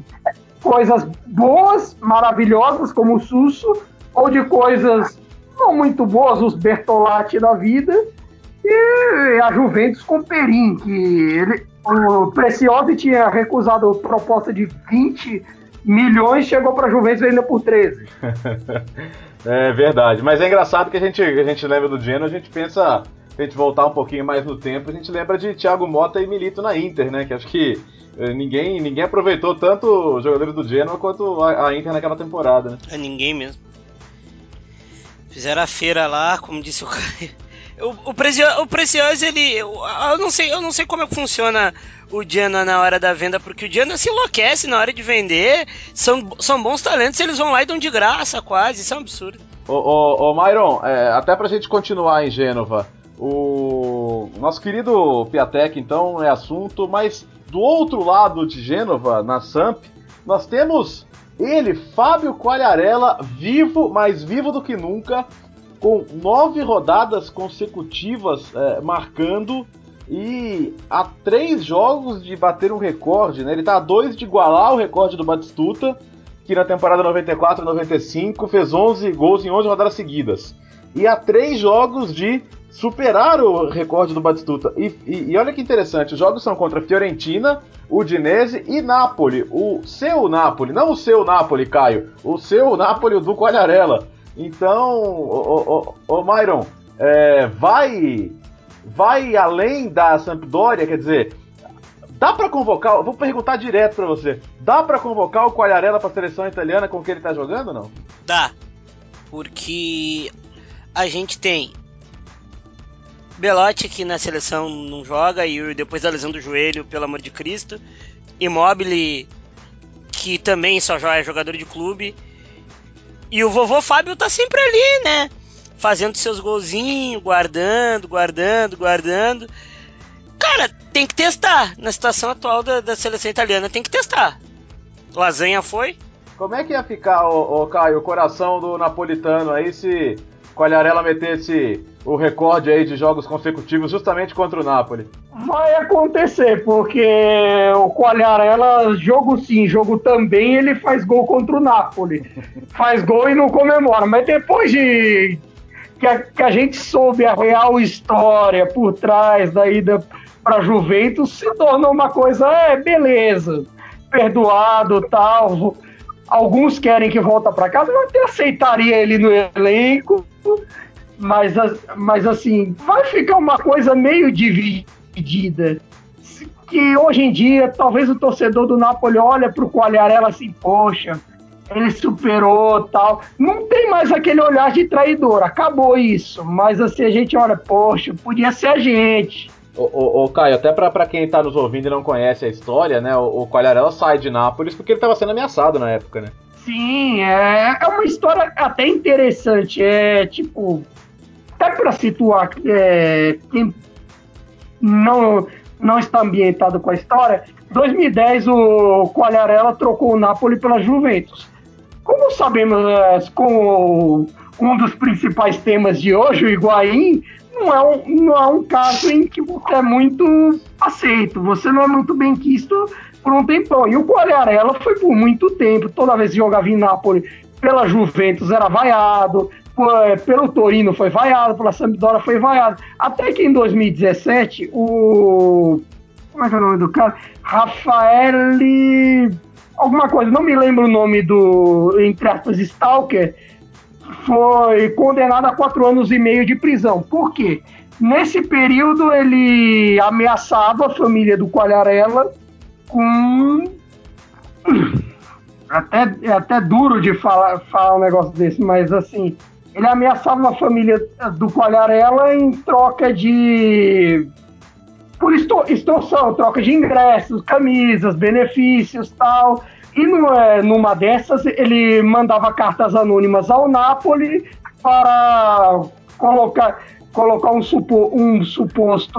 coisas boas, maravilhosas, como o Susso, ou de coisas não muito boas, os Bertolatti da vida, e a Juventus com Perin, que ele, o Preciosi tinha recusado a proposta de 20 milhões, chegou para a Juventus ainda por 13. É verdade, mas é engraçado que a gente, a gente lembra do Genoa, a gente pensa, a gente voltar um pouquinho mais no tempo, a gente lembra de Thiago Mota e Milito na Inter, né? Que acho que eh, ninguém, ninguém aproveitou tanto os jogadores do Genoa quanto a, a Inter naquela temporada, né? É ninguém mesmo. Fizeram a feira lá, como disse o Caio. O, o, Precioso, o ele. Eu, eu, não sei, eu não sei como é funciona o Diana na hora da venda, porque o Diana se enlouquece na hora de vender. São, são bons talentos, eles vão lá e dão de graça quase. Isso é um absurdo. Ô, ô, ô Myron, é, até pra gente continuar em Gênova, o nosso querido Piatek, então, é assunto, mas do outro lado de Gênova, na Samp, nós temos ele, Fábio Qualharela, vivo, mais vivo do que nunca com nove rodadas consecutivas é, marcando e a três jogos de bater um recorde, né? Ele está a dois de igualar o recorde do Batistuta, que na temporada 94 95 fez 11 gols em 11 rodadas seguidas. E a três jogos de superar o recorde do Batistuta. E, e, e, olha que interessante, os jogos são contra Fiorentina, Udinese e Napoli. O seu Napoli, não o seu Napoli, Caio, o seu Napoli do Qualharela. Então, ô, Myron, é, vai, vai além da Sampdoria, quer dizer, dá para convocar, vou perguntar direto para você, dá para convocar o Quagliarella para a seleção italiana com que ele tá jogando ou não? Dá, porque a gente tem Belotti que na seleção não joga e depois da lesão do joelho, pelo amor de Cristo, Immobile que também só é jogador de clube e o vovô Fábio tá sempre ali, né? Fazendo seus golzinhos, guardando, guardando, guardando. Cara, tem que testar. Na situação atual da, da seleção italiana, tem que testar. Lasanha foi. Como é que ia ficar, o, Caio, o coração do napolitano aí se Quagliarella metesse o recorde aí de jogos consecutivos justamente contra o Napoli? Vai acontecer, porque o Quagliarella, jogo sim, jogo também, ele faz gol contra o Napoli. faz gol e não comemora. Mas depois de que a, que a gente soube a real história por trás da ida para Juventus, se tornou uma coisa, é, beleza, perdoado tal. Alguns querem que volta para casa, mas até aceitaria ele no elenco mas, mas assim, vai ficar uma coisa meio dividida. que hoje em dia talvez o torcedor do Napoli olha para o Quagliarella assim, poxa, ele superou tal. Não tem mais aquele olhar de traidor, acabou isso. Mas assim, a gente olha, poxa, podia ser a gente. Ô, ô, ô Caio, até pra quem tá nos ouvindo e não conhece a história, né? O, o Quagliarella sai de Nápoles porque ele tava sendo ameaçado na época, né? Sim, é, é uma história até interessante. É tipo, até para situar é, quem não, não está ambientado com a história, 2010 o Quagliarella trocou o Napoli pela Juventus. Como sabemos, é, com um dos principais temas de hoje, o Higuaín, não é, um, não é um caso em que você é muito aceito, você não é muito bem quisto por um tempão. E o Quagliarella foi por muito tempo, toda vez que jogava em Nápoles pela Juventus era vaiado, é, pelo Torino foi vaiado, pela Sampdoria foi vaiado. Até que em 2017, o. Como é que é o nome do cara? Rafael. Alguma coisa, não me lembro o nome do. Entre aspas, Stalker. Foi condenado a quatro anos e meio de prisão. Por quê? Nesse período ele ameaçava a família do Quagliarella com. Até, é até duro de falar, falar um negócio desse, mas assim, ele ameaçava a família do Quagliarella em troca de. por extorsão, troca de ingressos, camisas, benefícios tal. E numa dessas, ele mandava cartas anônimas ao Napoli para colocar, colocar um, supo, um suposto.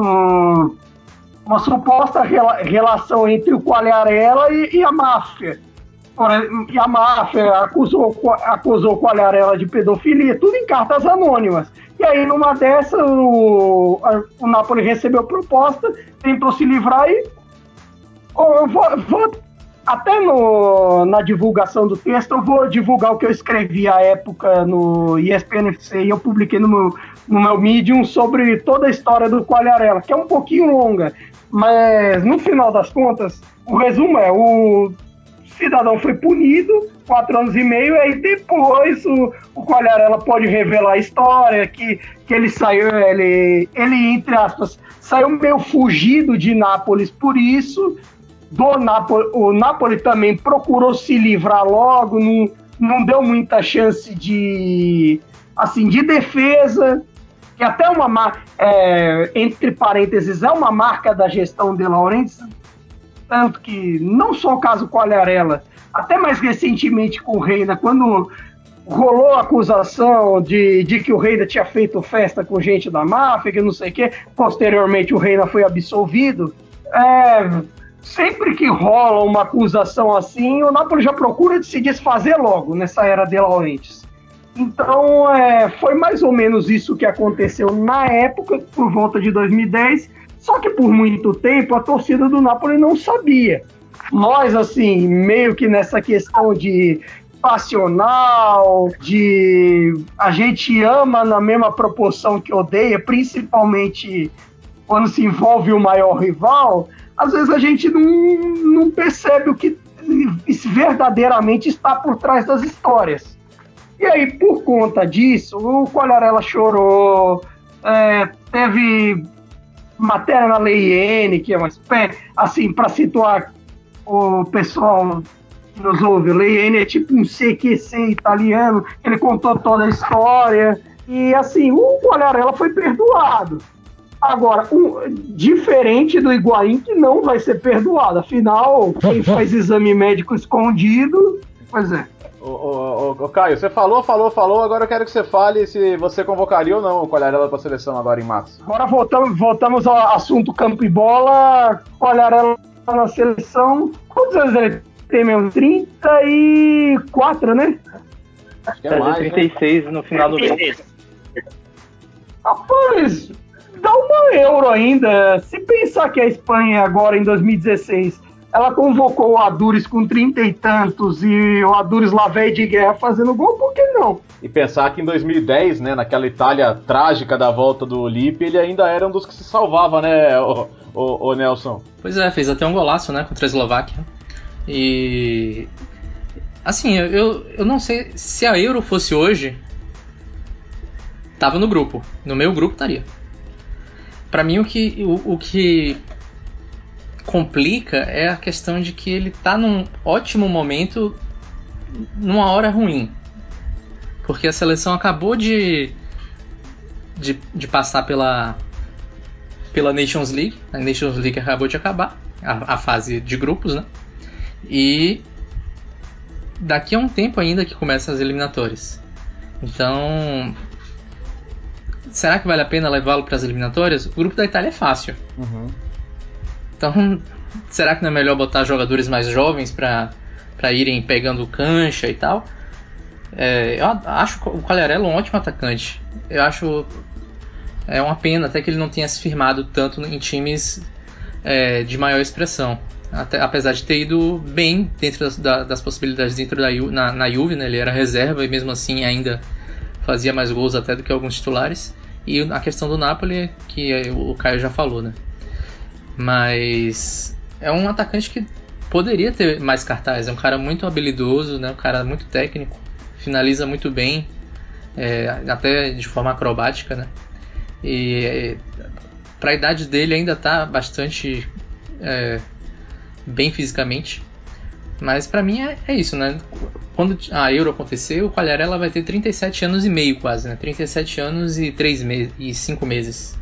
uma suposta relação entre o Quagliarella e, e a máfia e a máfia acusou, acusou Quagliarella de pedofilia, tudo em cartas anônimas. E aí, numa dessas, o, o Napoli recebeu proposta, tentou se livrar e. Eu vou, vou, até no, na divulgação do texto, eu vou divulgar o que eu escrevi à época no ESPNFC e eu publiquei no meu, no meu Medium sobre toda a história do Quagliarella, que é um pouquinho longa, mas no final das contas, o resumo é: o cidadão foi punido, quatro anos e meio, e aí depois o, o Quagliarella pode revelar a história, que, que ele saiu, ele, ele, entre aspas, saiu meio fugido de Nápoles por isso, do o Nápoles também procurou se livrar logo, não, não deu muita chance de, assim, de defesa, que até uma, é, entre parênteses, é uma marca da gestão de Laurentiis, tanto que não só o caso Quagliarella, até mais recentemente com o Reina, quando rolou a acusação de, de que o Reina tinha feito festa com gente da máfia, que não sei o quê, posteriormente o Reina foi absolvido, é, sempre que rola uma acusação assim, o Napoli já procura se desfazer logo nessa era de Laurentiis. Então, é, foi mais ou menos isso que aconteceu na época, por volta de 2010, só que por muito tempo a torcida do Napoli não sabia. Nós, assim, meio que nessa questão de passional, de a gente ama na mesma proporção que odeia, principalmente quando se envolve o maior rival, às vezes a gente não, não percebe o que verdadeiramente está por trás das histórias. E aí, por conta disso, o Quagliarella chorou, é, teve matéria na Lei N, que é uma espécie, assim, para situar o pessoal que nos ouve, Lei N é tipo um CQC italiano, ele contou toda a história, e assim, o Quagliarella foi perdoado. Agora, um, diferente do Higuaín, que não vai ser perdoado, afinal, quem faz exame médico escondido, pois é. Ô, ô, ô, Caio, você falou, falou, falou. Agora eu quero que você fale se você convocaria ou não o Colharela para a seleção agora em março. Agora voltamos, voltamos ao assunto campo e bola. Colharela na seleção. Quantos anos ele tem mesmo? 34, né? Acho que é mais, 36 né? no final do mês. Rapaz, dá uma euro ainda. Se pensar que a Espanha agora em 2016 ela convocou o Adures com trinta e tantos e o Adures lá veio de guerra fazendo gol, por que não? E pensar que em 2010, né, naquela Itália trágica da volta do Lipe, ele ainda era um dos que se salvava, né, o, o, o Nelson? Pois é, fez até um golaço, né, contra a Eslováquia. E. Assim, eu, eu não sei se a Euro fosse hoje. Tava no grupo. No meu grupo estaria. Para mim, o que, o, o que complica é a questão de que ele tá num ótimo momento numa hora ruim. Porque a seleção acabou de, de, de passar pela, pela Nations League. A Nations League acabou de acabar, a, a fase de grupos, né? E daqui a um tempo ainda que começam as eliminatórias. Então, será que vale a pena levá-lo para as eliminatórias? O grupo da Itália é fácil. Uhum. Então, será que não é melhor botar jogadores mais jovens para irem pegando cancha e tal? É, eu acho o Quagliarella um ótimo atacante. Eu acho é uma pena até que ele não tenha se firmado tanto em times é, de maior expressão. Até, apesar de ter ido bem dentro das, das possibilidades dentro da na, na Juve, né? ele era reserva e mesmo assim ainda fazia mais gols até do que alguns titulares. E a questão do Napoli, que o Caio já falou, né? Mas é um atacante que poderia ter mais cartaz. É um cara muito habilidoso, né? um cara muito técnico, finaliza muito bem, é, até de forma acrobática. Né? E é, para a idade dele ainda está bastante é, bem fisicamente. Mas para mim é, é, isso, né? Quando a Euro acontecer, o Quagliarella vai ter 37 anos e meio quase, né? 37 anos e 3 meses e 5 meses,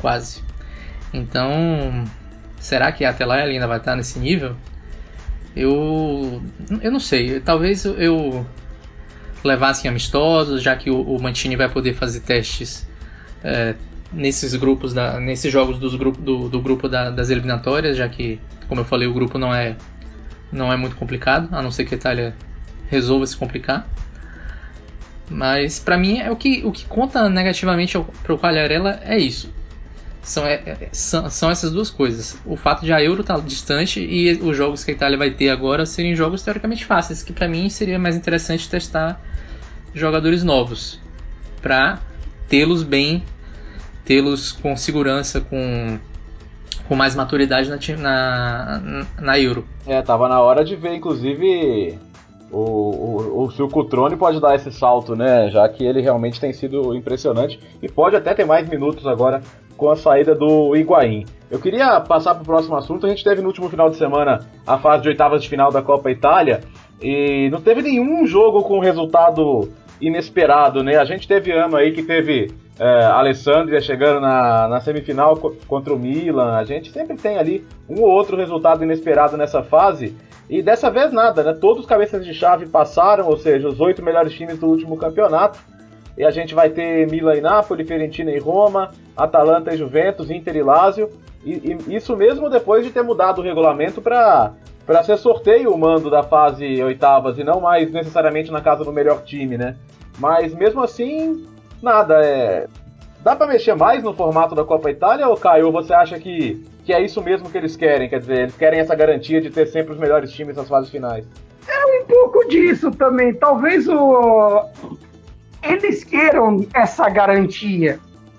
quase. Então, será que até lá ele ainda vai estar nesse nível? Eu eu não sei, talvez eu levasse amistosos, já que o, o Mantini vai poder fazer testes é, nesses grupos, da, nesses jogos dos grupo, do, do grupo da, das eliminatórias, já que, como eu falei, o grupo não é não é muito complicado, a não ser que a Itália resolva se complicar. Mas para mim é o que, o que conta negativamente para o Quagliarella é isso. São, é, é, são, são, essas duas coisas. O fato de a Euro estar tá distante e os jogos que a Itália vai ter agora serem jogos teoricamente fáceis, que para mim seria mais interessante testar jogadores novos para tê-los tê-los com segurança, com com mais maturidade na, na, na Euro. É, tava na hora de ver, inclusive, o, o, o, se o Cutrone pode dar esse salto, né? Já que ele realmente tem sido impressionante e pode até ter mais minutos agora com a saída do Higuaín. Eu queria passar para o próximo assunto. A gente teve no último final de semana a fase de oitavas de final da Copa Itália e não teve nenhum jogo com resultado inesperado, né? A gente teve ano aí que teve é, Alessandria chegando na, na semifinal contra o Milan. A gente sempre tem ali um ou outro resultado inesperado nessa fase. E dessa vez nada, né? Todos os cabeças de chave passaram, ou seja, os oito melhores times do último campeonato. E a gente vai ter Milan e Napoli, Fiorentina e Roma, Atalanta e Juventus, Inter e Lazio. E, e isso mesmo depois de ter mudado o regulamento para para ser sorteio o mando da fase oitavas e não mais necessariamente na casa do melhor time, né? Mas mesmo assim, nada, é. Dá para mexer mais no formato da Copa Itália ou Caio, você acha que, que é isso mesmo que eles querem? Quer dizer, eles querem essa garantia de ter sempre os melhores times nas fases finais? É um pouco disso também. Talvez o eles queiram essa garantia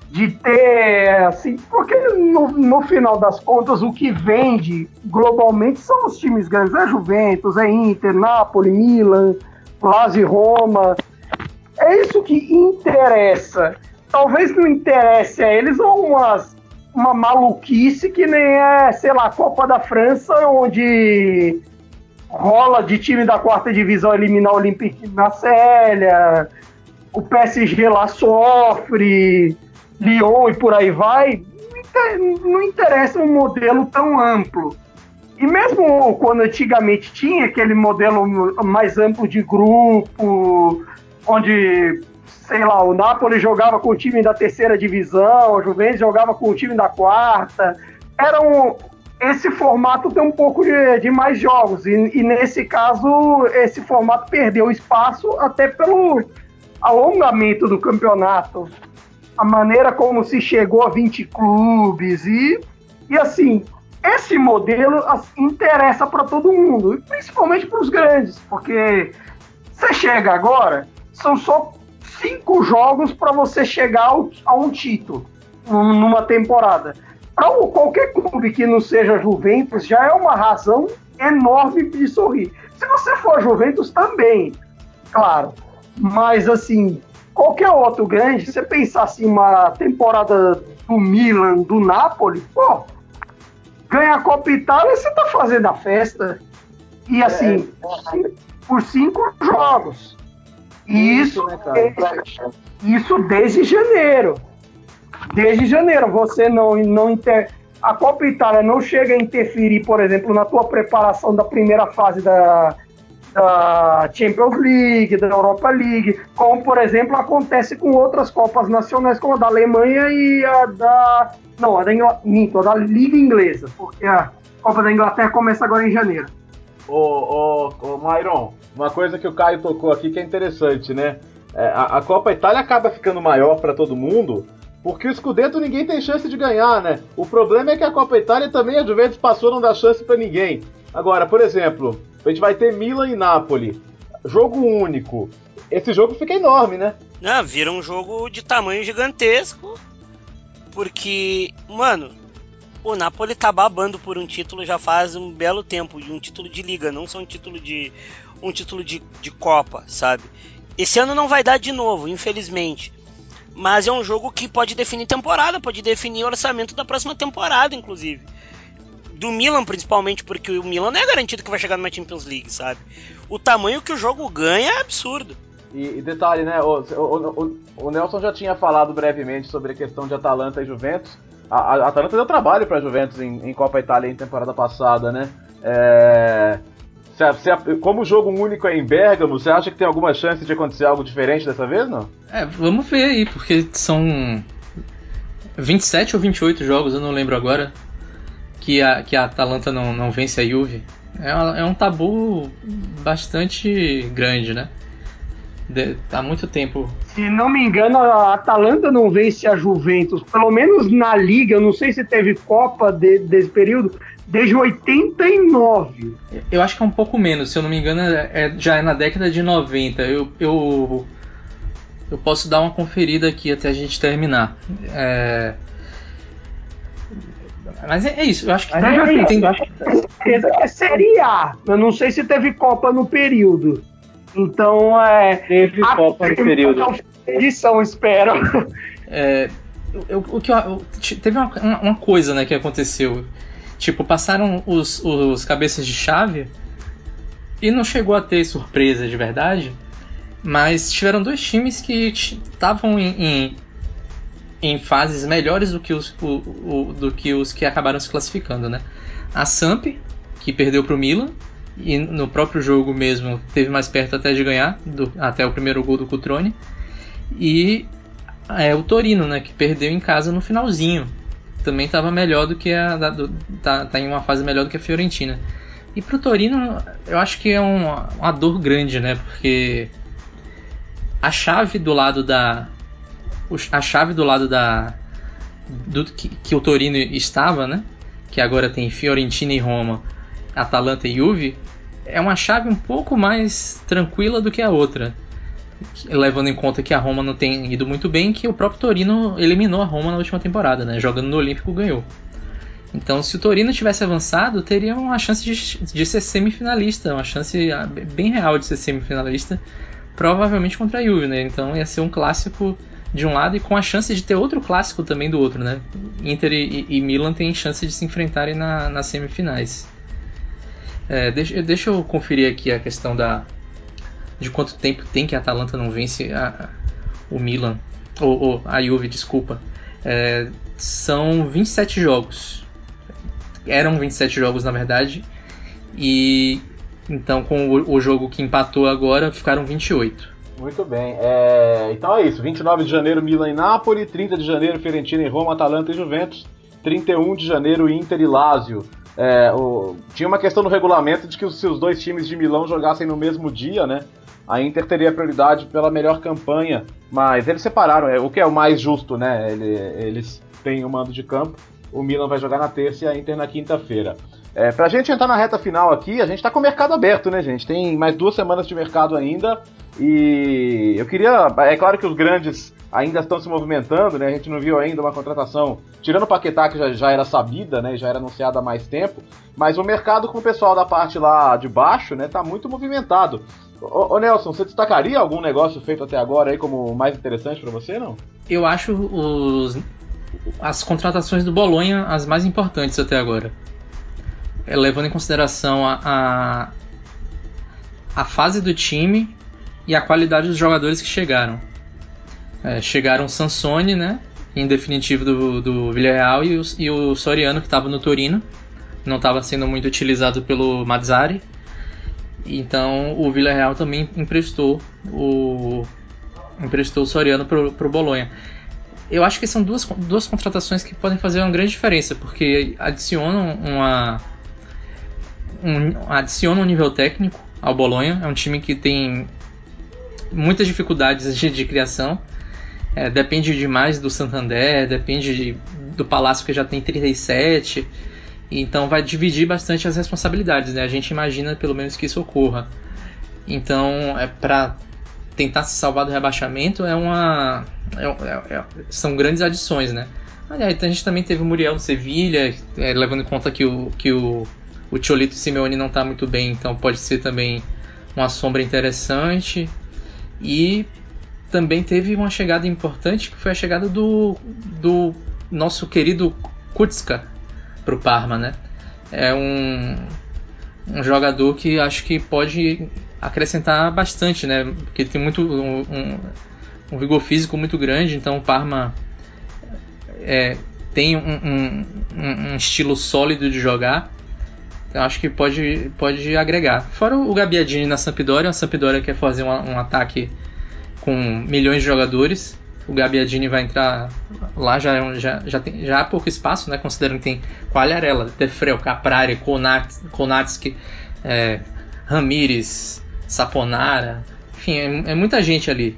de ter, assim, porque no, no, final das contas o que vende globalmente são os times grandes, é Juventus, é Inter, Napoli, Milan, Lazio Roma, isso que interessa. Talvez não interesse a eles umas, uma maluquice que nem é, sei lá, Copa da França, onde rola de time da quarta divisão eliminar o Olympique Marselha, o PSG lá sofre, Lyon e por aí vai. Não interessa um modelo tão amplo. E mesmo quando antigamente tinha aquele modelo mais amplo de grupo, onde, sei lá, o Napoli jogava com o time da terceira divisão, o Juventus jogava com o time da quarta. Era um, esse formato tem um pouco de, de mais jogos, e, e, nesse caso, esse formato perdeu espaço até pelo alongamento do campeonato, a maneira como se chegou a 20 clubes, e, e assim, esse modelo interessa para todo mundo, principalmente para os grandes, porque você chega agora, são só cinco jogos para você chegar ao, a um título numa temporada. Para qualquer clube que não seja Juventus, já é uma razão enorme de sorrir. Se você for Juventus, também, claro. Mas, assim, qualquer outro grande, você pensar assim, uma temporada do Milan, do Napoli, pô, ganha a Copa Itália, você tá fazendo a festa. E assim, é. por cinco jogos. Isso, né, isso desde janeiro. Desde janeiro. Você não, não inter... A Copa Itália não chega a interferir, por exemplo, na tua preparação da primeira fase da, da Champions League, da Europa League, como por exemplo acontece com outras Copas Nacionais, como a da Alemanha e a da. Não, a da, Ingl... a da Liga Inglesa, porque a Copa da Inglaterra começa agora em janeiro. Ô, ô, ô Myron, uma coisa que o Caio tocou aqui que é interessante, né? É, a, a, Copa Itália acaba ficando maior para todo mundo, porque o Scudetto ninguém tem chance de ganhar, né? O problema é que a Copa Itália também a Juventus passou não dá chance para ninguém. Agora, por exemplo, a gente vai ter Milan e Napoli. Jogo único. Esse jogo fica enorme, né? Não, vira um jogo de tamanho gigantesco. Porque, mano, o Napoli tá babando por um título já faz um belo tempo. E um título de liga, não só um título de. um título de, de Copa, sabe? Esse ano não vai dar de novo, infelizmente. Mas é um jogo que pode definir temporada, pode definir o orçamento da próxima temporada, inclusive do Milan, principalmente, porque o Milan não é garantido que vai chegar numa Champions League, sabe? O tamanho que o jogo ganha é absurdo. E, e detalhe, né? O, o, o, o, Nelson já tinha falado brevemente sobre a questão de Atalanta e Juventus. A, Atalanta deu trabalho para a Juventus em, em, Copa Itália em temporada passada, né? É, como o jogo único é em Bergamo, você acha que tem alguma chance de acontecer algo diferente dessa vez, não? É, vamos ver aí, porque são 27 ou 28 jogos, eu não lembro agora que a, que a Atalanta não, não vence a Juve é, é um tabu bastante grande, né? De, há muito tempo. Se não me engano, a Atalanta não vence a Juventus, pelo menos na Liga, eu não sei se teve Copa de, desse período, desde 89. Eu acho que é um pouco menos, se eu não me engano, é, já é na década de 90. Eu, eu, eu posso dar uma conferida aqui até a gente terminar. É, mas é, é, isso, eu acho que. Mas é, é tem, acho que é Série A. Eu não sei se teve Copa no período. Então é. Teve a, Copa no período. Edição, espero. É, eu, o que eu, teve uma, uma, coisa né, que aconteceu. Tipo, passaram os, os cabeças de chave e não chegou a ter surpresa de verdade. Mas tiveram dois times que estavam em, em em fases melhores do que os, o, o, do que, os que acabaram se classificando, né? A Samp, que perdeu para o Milan, e no próprio jogo mesmo teve mais perto até de ganhar, do, até o primeiro gol do Cutrone. E é, o Torino, né, que perdeu em casa no finalzinho. Também estava melhor do que a. Do, tá, tá, em uma fase melhor do que a Fiorentina. E pro Torino, eu acho que é uma, uma dor grande, né? Porque a chave do lado da, a chave do lado da do que, que, o Torino estava, né? Que agora tem Fiorentina e Roma, Atalanta e Juve, é uma chave um pouco mais tranquila do que a outra. Levando em conta que a Roma não tem ido muito bem, que o próprio Torino eliminou a Roma na última temporada, né? Jogando no Olímpico ganhou. Então, se o Torino tivesse avançado, teria uma chance de, de ser semifinalista, uma chance ah, bem real de ser semifinalista, provavelmente contra a Juve, né? Então ia ser um clássico de um lado e com a chance de ter outro clássico também do outro, né? Inter e, e Milan têm chance de se enfrentarem na, nas semifinais. É, deixa, deixa, eu conferir aqui a questão da de quanto tempo tem que a Atalanta não vence a, o Milan ou, ou, a Juve, desculpa. É, são 27 jogos. Eram 27 jogos na verdade e então com o, o jogo que empatou agora ficaram 28. Muito bem. É... Então é isso. 29 de janeiro, Milan e Napoli. 30 de janeiro, Fiorentina e Roma, Atalanta e Juventus. 31 de janeiro, Inter e Lazio. É, o... Tinha uma questão no regulamento de que se os dois times de Milão jogassem no mesmo dia, né? A Inter teria prioridade pela melhor campanha, mas eles separaram, é, o que é o mais justo, né? Ele, eles têm o mando de campo, o Milan vai jogar na terça e a Inter na quinta-feira. É, pra gente entrar na reta final aqui, a gente tá com o mercado aberto, né, gente? Tem mais duas semanas de mercado ainda. E eu queria. É claro que os grandes ainda estão se movimentando, né? A gente não viu ainda uma contratação, tirando o Paquetá, que já, já era sabida, né? Já era anunciada há mais tempo. Mas o mercado com o pessoal da parte lá de baixo, né? Tá muito movimentado. Ô, Nelson, você destacaria algum negócio feito até agora aí como mais interessante para você, não? Eu acho os, as contratações do Bolonha as mais importantes até agora. Levando em consideração a, a, a fase do time e a qualidade dos jogadores que chegaram. É, chegaram Sansone, né? Em definitivo do, do Villarreal e o, e o Soriano que estava no Torino. Não estava sendo muito utilizado pelo Mazzari. Então o Villarreal também emprestou o emprestou o Soriano para o Bolonha. Eu acho que são duas, duas contratações que podem fazer uma grande diferença, porque adicionam uma um, adicionam um nível técnico ao Bolonha. É um time que tem muitas dificuldades de, de criação. É, depende demais do Santander, depende de, do Palácio que já tem 37. Então vai dividir bastante as responsabilidades, né? A gente imagina pelo menos que isso ocorra. Então, é para tentar se salvar do rebaixamento é uma é, é, é, são grandes adições, né? Aliás, a gente também teve o Muriel do Sevilha, é, levando em conta que o que o o Cholito Simeone não está muito bem, então pode ser também uma sombra interessante. E também teve uma chegada importante, que foi a chegada do, do nosso querido Kutska para o Parma, né? É um, um jogador que acho que pode acrescentar bastante, né? Porque tem muito um, um, um vigor físico muito grande, então o Parma é, tem um, um, estilo sólido de jogar. Então acho que pode, pode agregar. Fora o Gabiadini na Sampdoria, a Sampdoria quer fazer um, um ataque com milhões de jogadores. O Gabiadini vai entrar lá, já, já, já, tem, já há pouco espaço, né? Considerando que tem Quagliarella, Tefreu, Caprari, Konats, Konatski, é, Ramires, Saponara. Enfim, é, é, muita gente ali.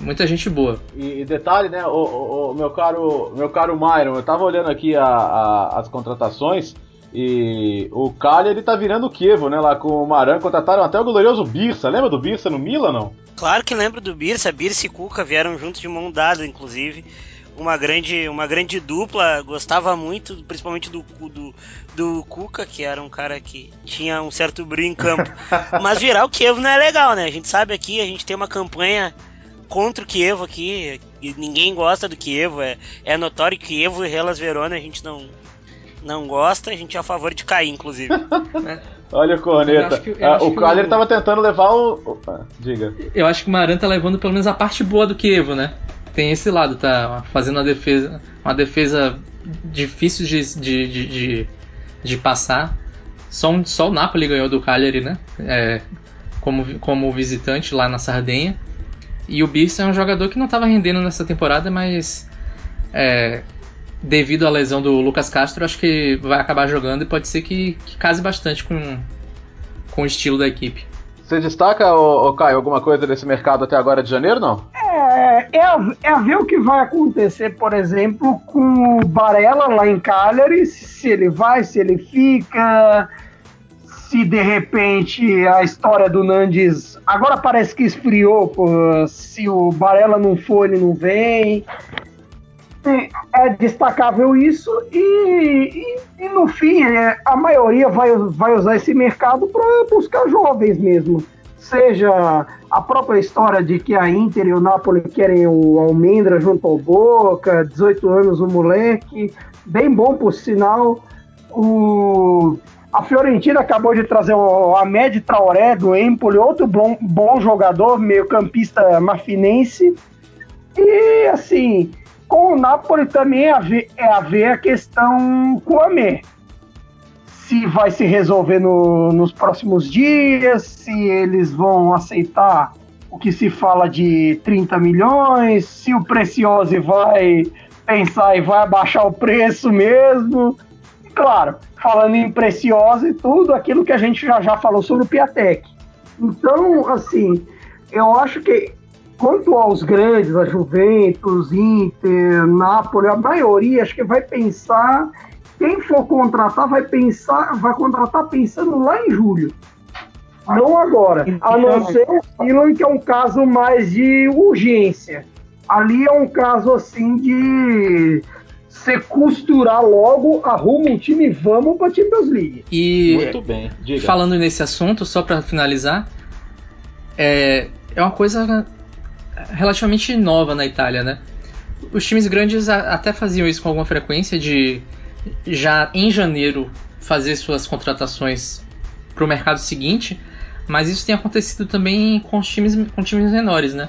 Muita gente boa. E, e detalhe, né, o, o, o, meu caro meu caro Myron, eu tava olhando aqui a, a, as contratações e o Cagliari ele tá virando o Kievo, né? Lá com o Maran, contrataram até o glorioso Birsa. Lembra do Birsa no Milan, não? Claro que lembro do Birsa. Birsa e Cuca vieram juntos de mão dada, inclusive. Uma grande, uma grande dupla, gostava muito, principalmente do, do, do Cuca, que era um cara que tinha um certo brilho em campo. Mas virar o Kievo não é legal, né? A gente sabe aqui, a gente tem uma campanha contra o Kievo aqui, e ninguém gosta do Kievo, é, é notório que Kievo e Hellas Verona a gente não, não gosta, a gente é a favor de cair, inclusive. Olha o corneta. Que, ah, o Cagliari o... tava tentando levar o. Opa, diga. Eu acho que o Maran tá levando pelo menos a parte boa do Kievo, né? Tem esse lado, tá fazendo uma defesa, uma defesa difícil de, de, de, de, de passar. Só, um, só o Napoli ganhou do Cagliari, né? É, como, como visitante lá na Sardenha. E o Birsa é um jogador que não estava rendendo nessa temporada, mas é, devido à lesão do Lucas Castro, acho que vai acabar jogando e pode ser que, que case bastante com, com o estilo da equipe. Você destaca, ô, ô, Caio, alguma coisa desse mercado até agora de janeiro, não? É, é, a, é a ver o que vai acontecer, por exemplo, com o Barella lá em Cagliari, se ele vai, se ele fica, se de repente a história do Nandes agora parece que esfriou, se o Barella não for, ele não vem é destacável isso e, e, e no fim é, a maioria vai, vai usar esse mercado para buscar jovens mesmo. Seja a própria história de que a Inter e o Napoli querem o Almendra junto ao Boca, 18 anos o moleque, bem bom por sinal. O, a Fiorentina acabou de trazer o Ahmed Traoré do Empoli, outro bom, bom jogador, meio campista mafinense. E assim, com o Napoli também é a ver, é a, ver a questão Kwame. Se vai se resolver no, nos próximos dias, se eles vão aceitar o que se fala de 30 milhões, se o Preciosi vai pensar e vai abaixar o preço mesmo. E claro, falando em Preciosi tudo, aquilo que a gente já, já falou sobre o Piatek. Então, assim, eu acho que Quanto aos grandes, a Juventus, Inter, Napoli, a maioria acho que vai pensar, quem for contratar vai pensar, vai contratar pensando lá em julho. Não agora. A não ser o Milan, que é um caso mais de urgência. Ali é um caso assim de você costurar logo, arruma um time e vamos para Champions League. E Muito bem. Diga. falando nesse assunto, só para finalizar, é, é uma coisa relativamente nova na Itália, né? Os times grandes até faziam isso com alguma frequência de já em janeiro fazer suas contratações para o mercado seguinte, mas isso tem acontecido também com times, com times menores, né?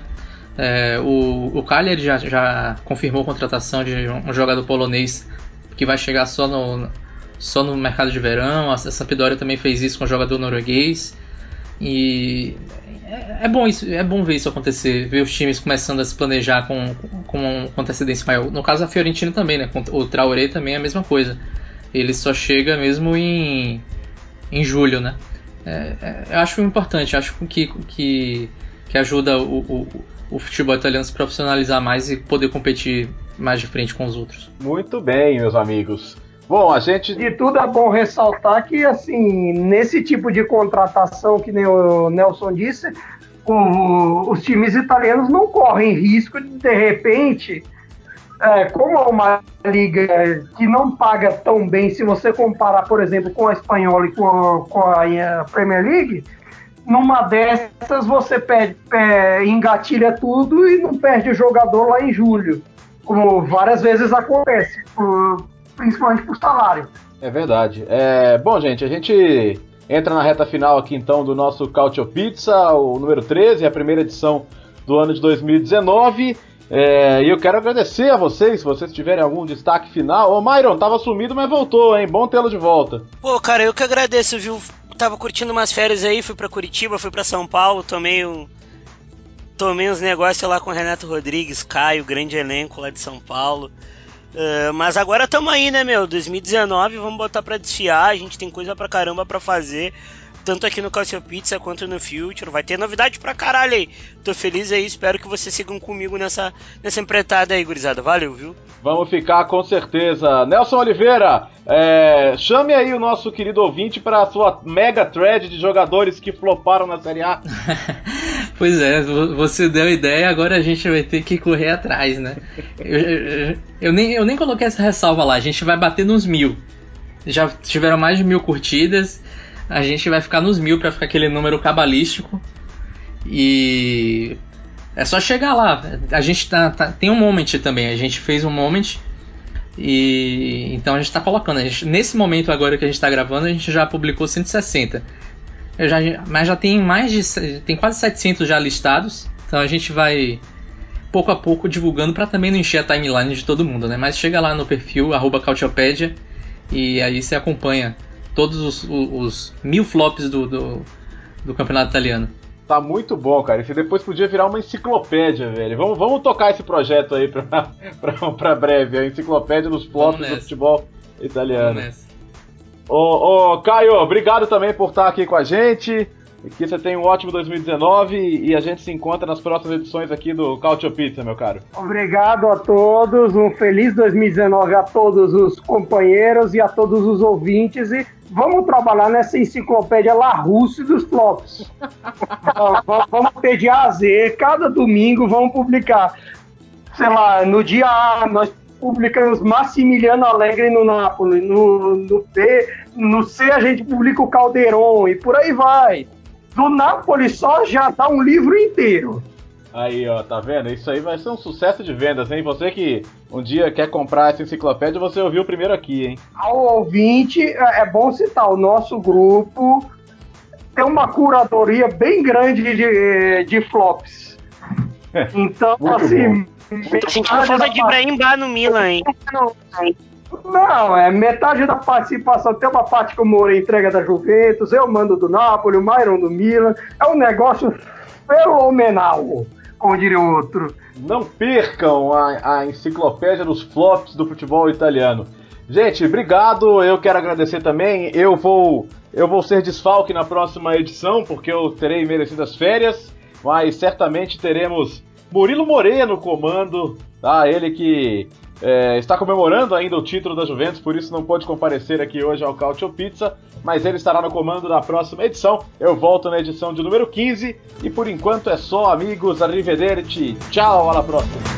É, o, o Cagliari já, já confirmou a contratação de um jogador polonês que vai chegar só no, só no mercado de verão. A Sampdoria também fez isso com o jogador norueguês. E é, é, bom isso, é bom ver isso acontecer, ver os times começando a se planejar com, com, com antecedência maior. No caso da Fiorentina também, né? O Traoré também é a mesma coisa. Ele só chega mesmo em, em julho, né? É, é, eu acho importante, acho que, que, que ajuda o, o, o futebol italiano se profissionalizar mais e poder competir mais de frente com os outros. Muito bem, meus amigos. Bom, a gente. De tudo é bom ressaltar que, assim, nesse tipo de contratação, que o Nelson disse, os times italianos não correm risco de, de repente, é, como é uma liga que não paga tão bem, se você comparar, por exemplo, com a espanhola e com a, com a Premier League, numa dessas você engatilha tudo e não perde o jogador lá em julho, como várias vezes acontece. Por, principalmente por salário. É verdade. É, bom, gente, a gente entra na reta final aqui então do nosso Cautio Pizza, o número 13, a primeira edição do ano de 2019. É, e eu quero agradecer a vocês, se vocês tiverem algum destaque final. Ô, Myron, tava sumido, mas voltou, hein? Bom tê-lo de volta. Pô, cara, eu que agradeço, viu? Tava curtindo umas férias aí, fui para Curitiba, fui para São Paulo, tomei um. Tomei uns negócios lá com o Renato Rodrigues, Caio, grande elenco lá de São Paulo. Uh, mas agora estamos aí, né, meu? 2019, vamos botar para desfiar. A gente tem coisa pra caramba pra fazer. Tanto aqui no Calcio Pizza quanto no Future. Vai ter novidade pra caralho aí. Tô feliz aí, espero que vocês sigam comigo nessa, nessa empreitada aí, gurizada. Valeu, viu? Vamos ficar com certeza. Nelson Oliveira, é, chame aí o nosso querido ouvinte para a sua mega thread de jogadores que floparam na Série A. pois é, você deu ideia, agora a gente vai ter que correr atrás, né? Eu, eu, eu, nem, eu nem coloquei essa ressalva lá, a gente vai bater nos mil. Já tiveram mais de mil curtidas, a gente vai ficar nos mil para ficar aquele número cabalístico. E é só chegar lá. A gente tá, tá, tem um moment também. A gente fez um moment e então a gente está colocando. Gente, nesse momento agora que a gente está gravando, a gente já publicou 160. Já, mas já tem mais de tem quase 700 já listados. Então a gente vai pouco a pouco divulgando para também não encher a timeline de todo mundo, né? Mas chega lá no perfil @cautiopédia e aí você acompanha todos os, os, os mil flops do, do, do campeonato italiano. Tá muito bom, cara. Isso depois podia virar uma enciclopédia, velho. Vamos, vamos tocar esse projeto aí pra, pra, pra breve, a enciclopédia dos flops do futebol italiano. Ô, ô, Caio, obrigado também por estar aqui com a gente. Que você tenha um ótimo 2019 e a gente se encontra nas próximas edições aqui do Cautio Pizza, meu caro. Obrigado a todos, um feliz 2019 a todos os companheiros e a todos os ouvintes e vamos trabalhar nessa enciclopédia La Russe dos flops. vamos ter de A a Z, cada domingo vamos publicar. Sei lá, no dia A nós publicamos Massimiliano Alegre no Napoli, no, no B, no C a gente publica o Calderon e por aí vai. Do Napoli só já dá um livro inteiro. Aí, ó, tá vendo? Isso aí vai ser um sucesso de vendas, hein? Você que um dia quer comprar essa enciclopédia, você ouviu primeiro aqui, hein? Ao ouvinte, é, é bom citar, o nosso grupo tem uma curadoria bem grande de, de flops. Então, assim. Tô sentindo falta de Ibrahim Bar no Milan, hein? Não, é metade da participação. Tem uma parte que o Moura entrega da Juventus, eu mando do Napoli, o Myron do Milan. É um negócio fenomenal como diria o outro. Não percam a, a enciclopédia dos flops do futebol italiano. Gente, obrigado. Eu quero agradecer também. Eu vou eu vou ser desfalque na próxima edição porque eu terei merecidas férias, mas certamente teremos Murilo Moreira no comando, tá? Ele que é, está comemorando ainda o título da Juventus, por isso não pode comparecer aqui hoje ao Cautio Pizza, mas ele estará no comando da próxima edição. Eu volto na edição de número 15 e por enquanto é só, amigos. Arrivederci. Tchau, à próxima.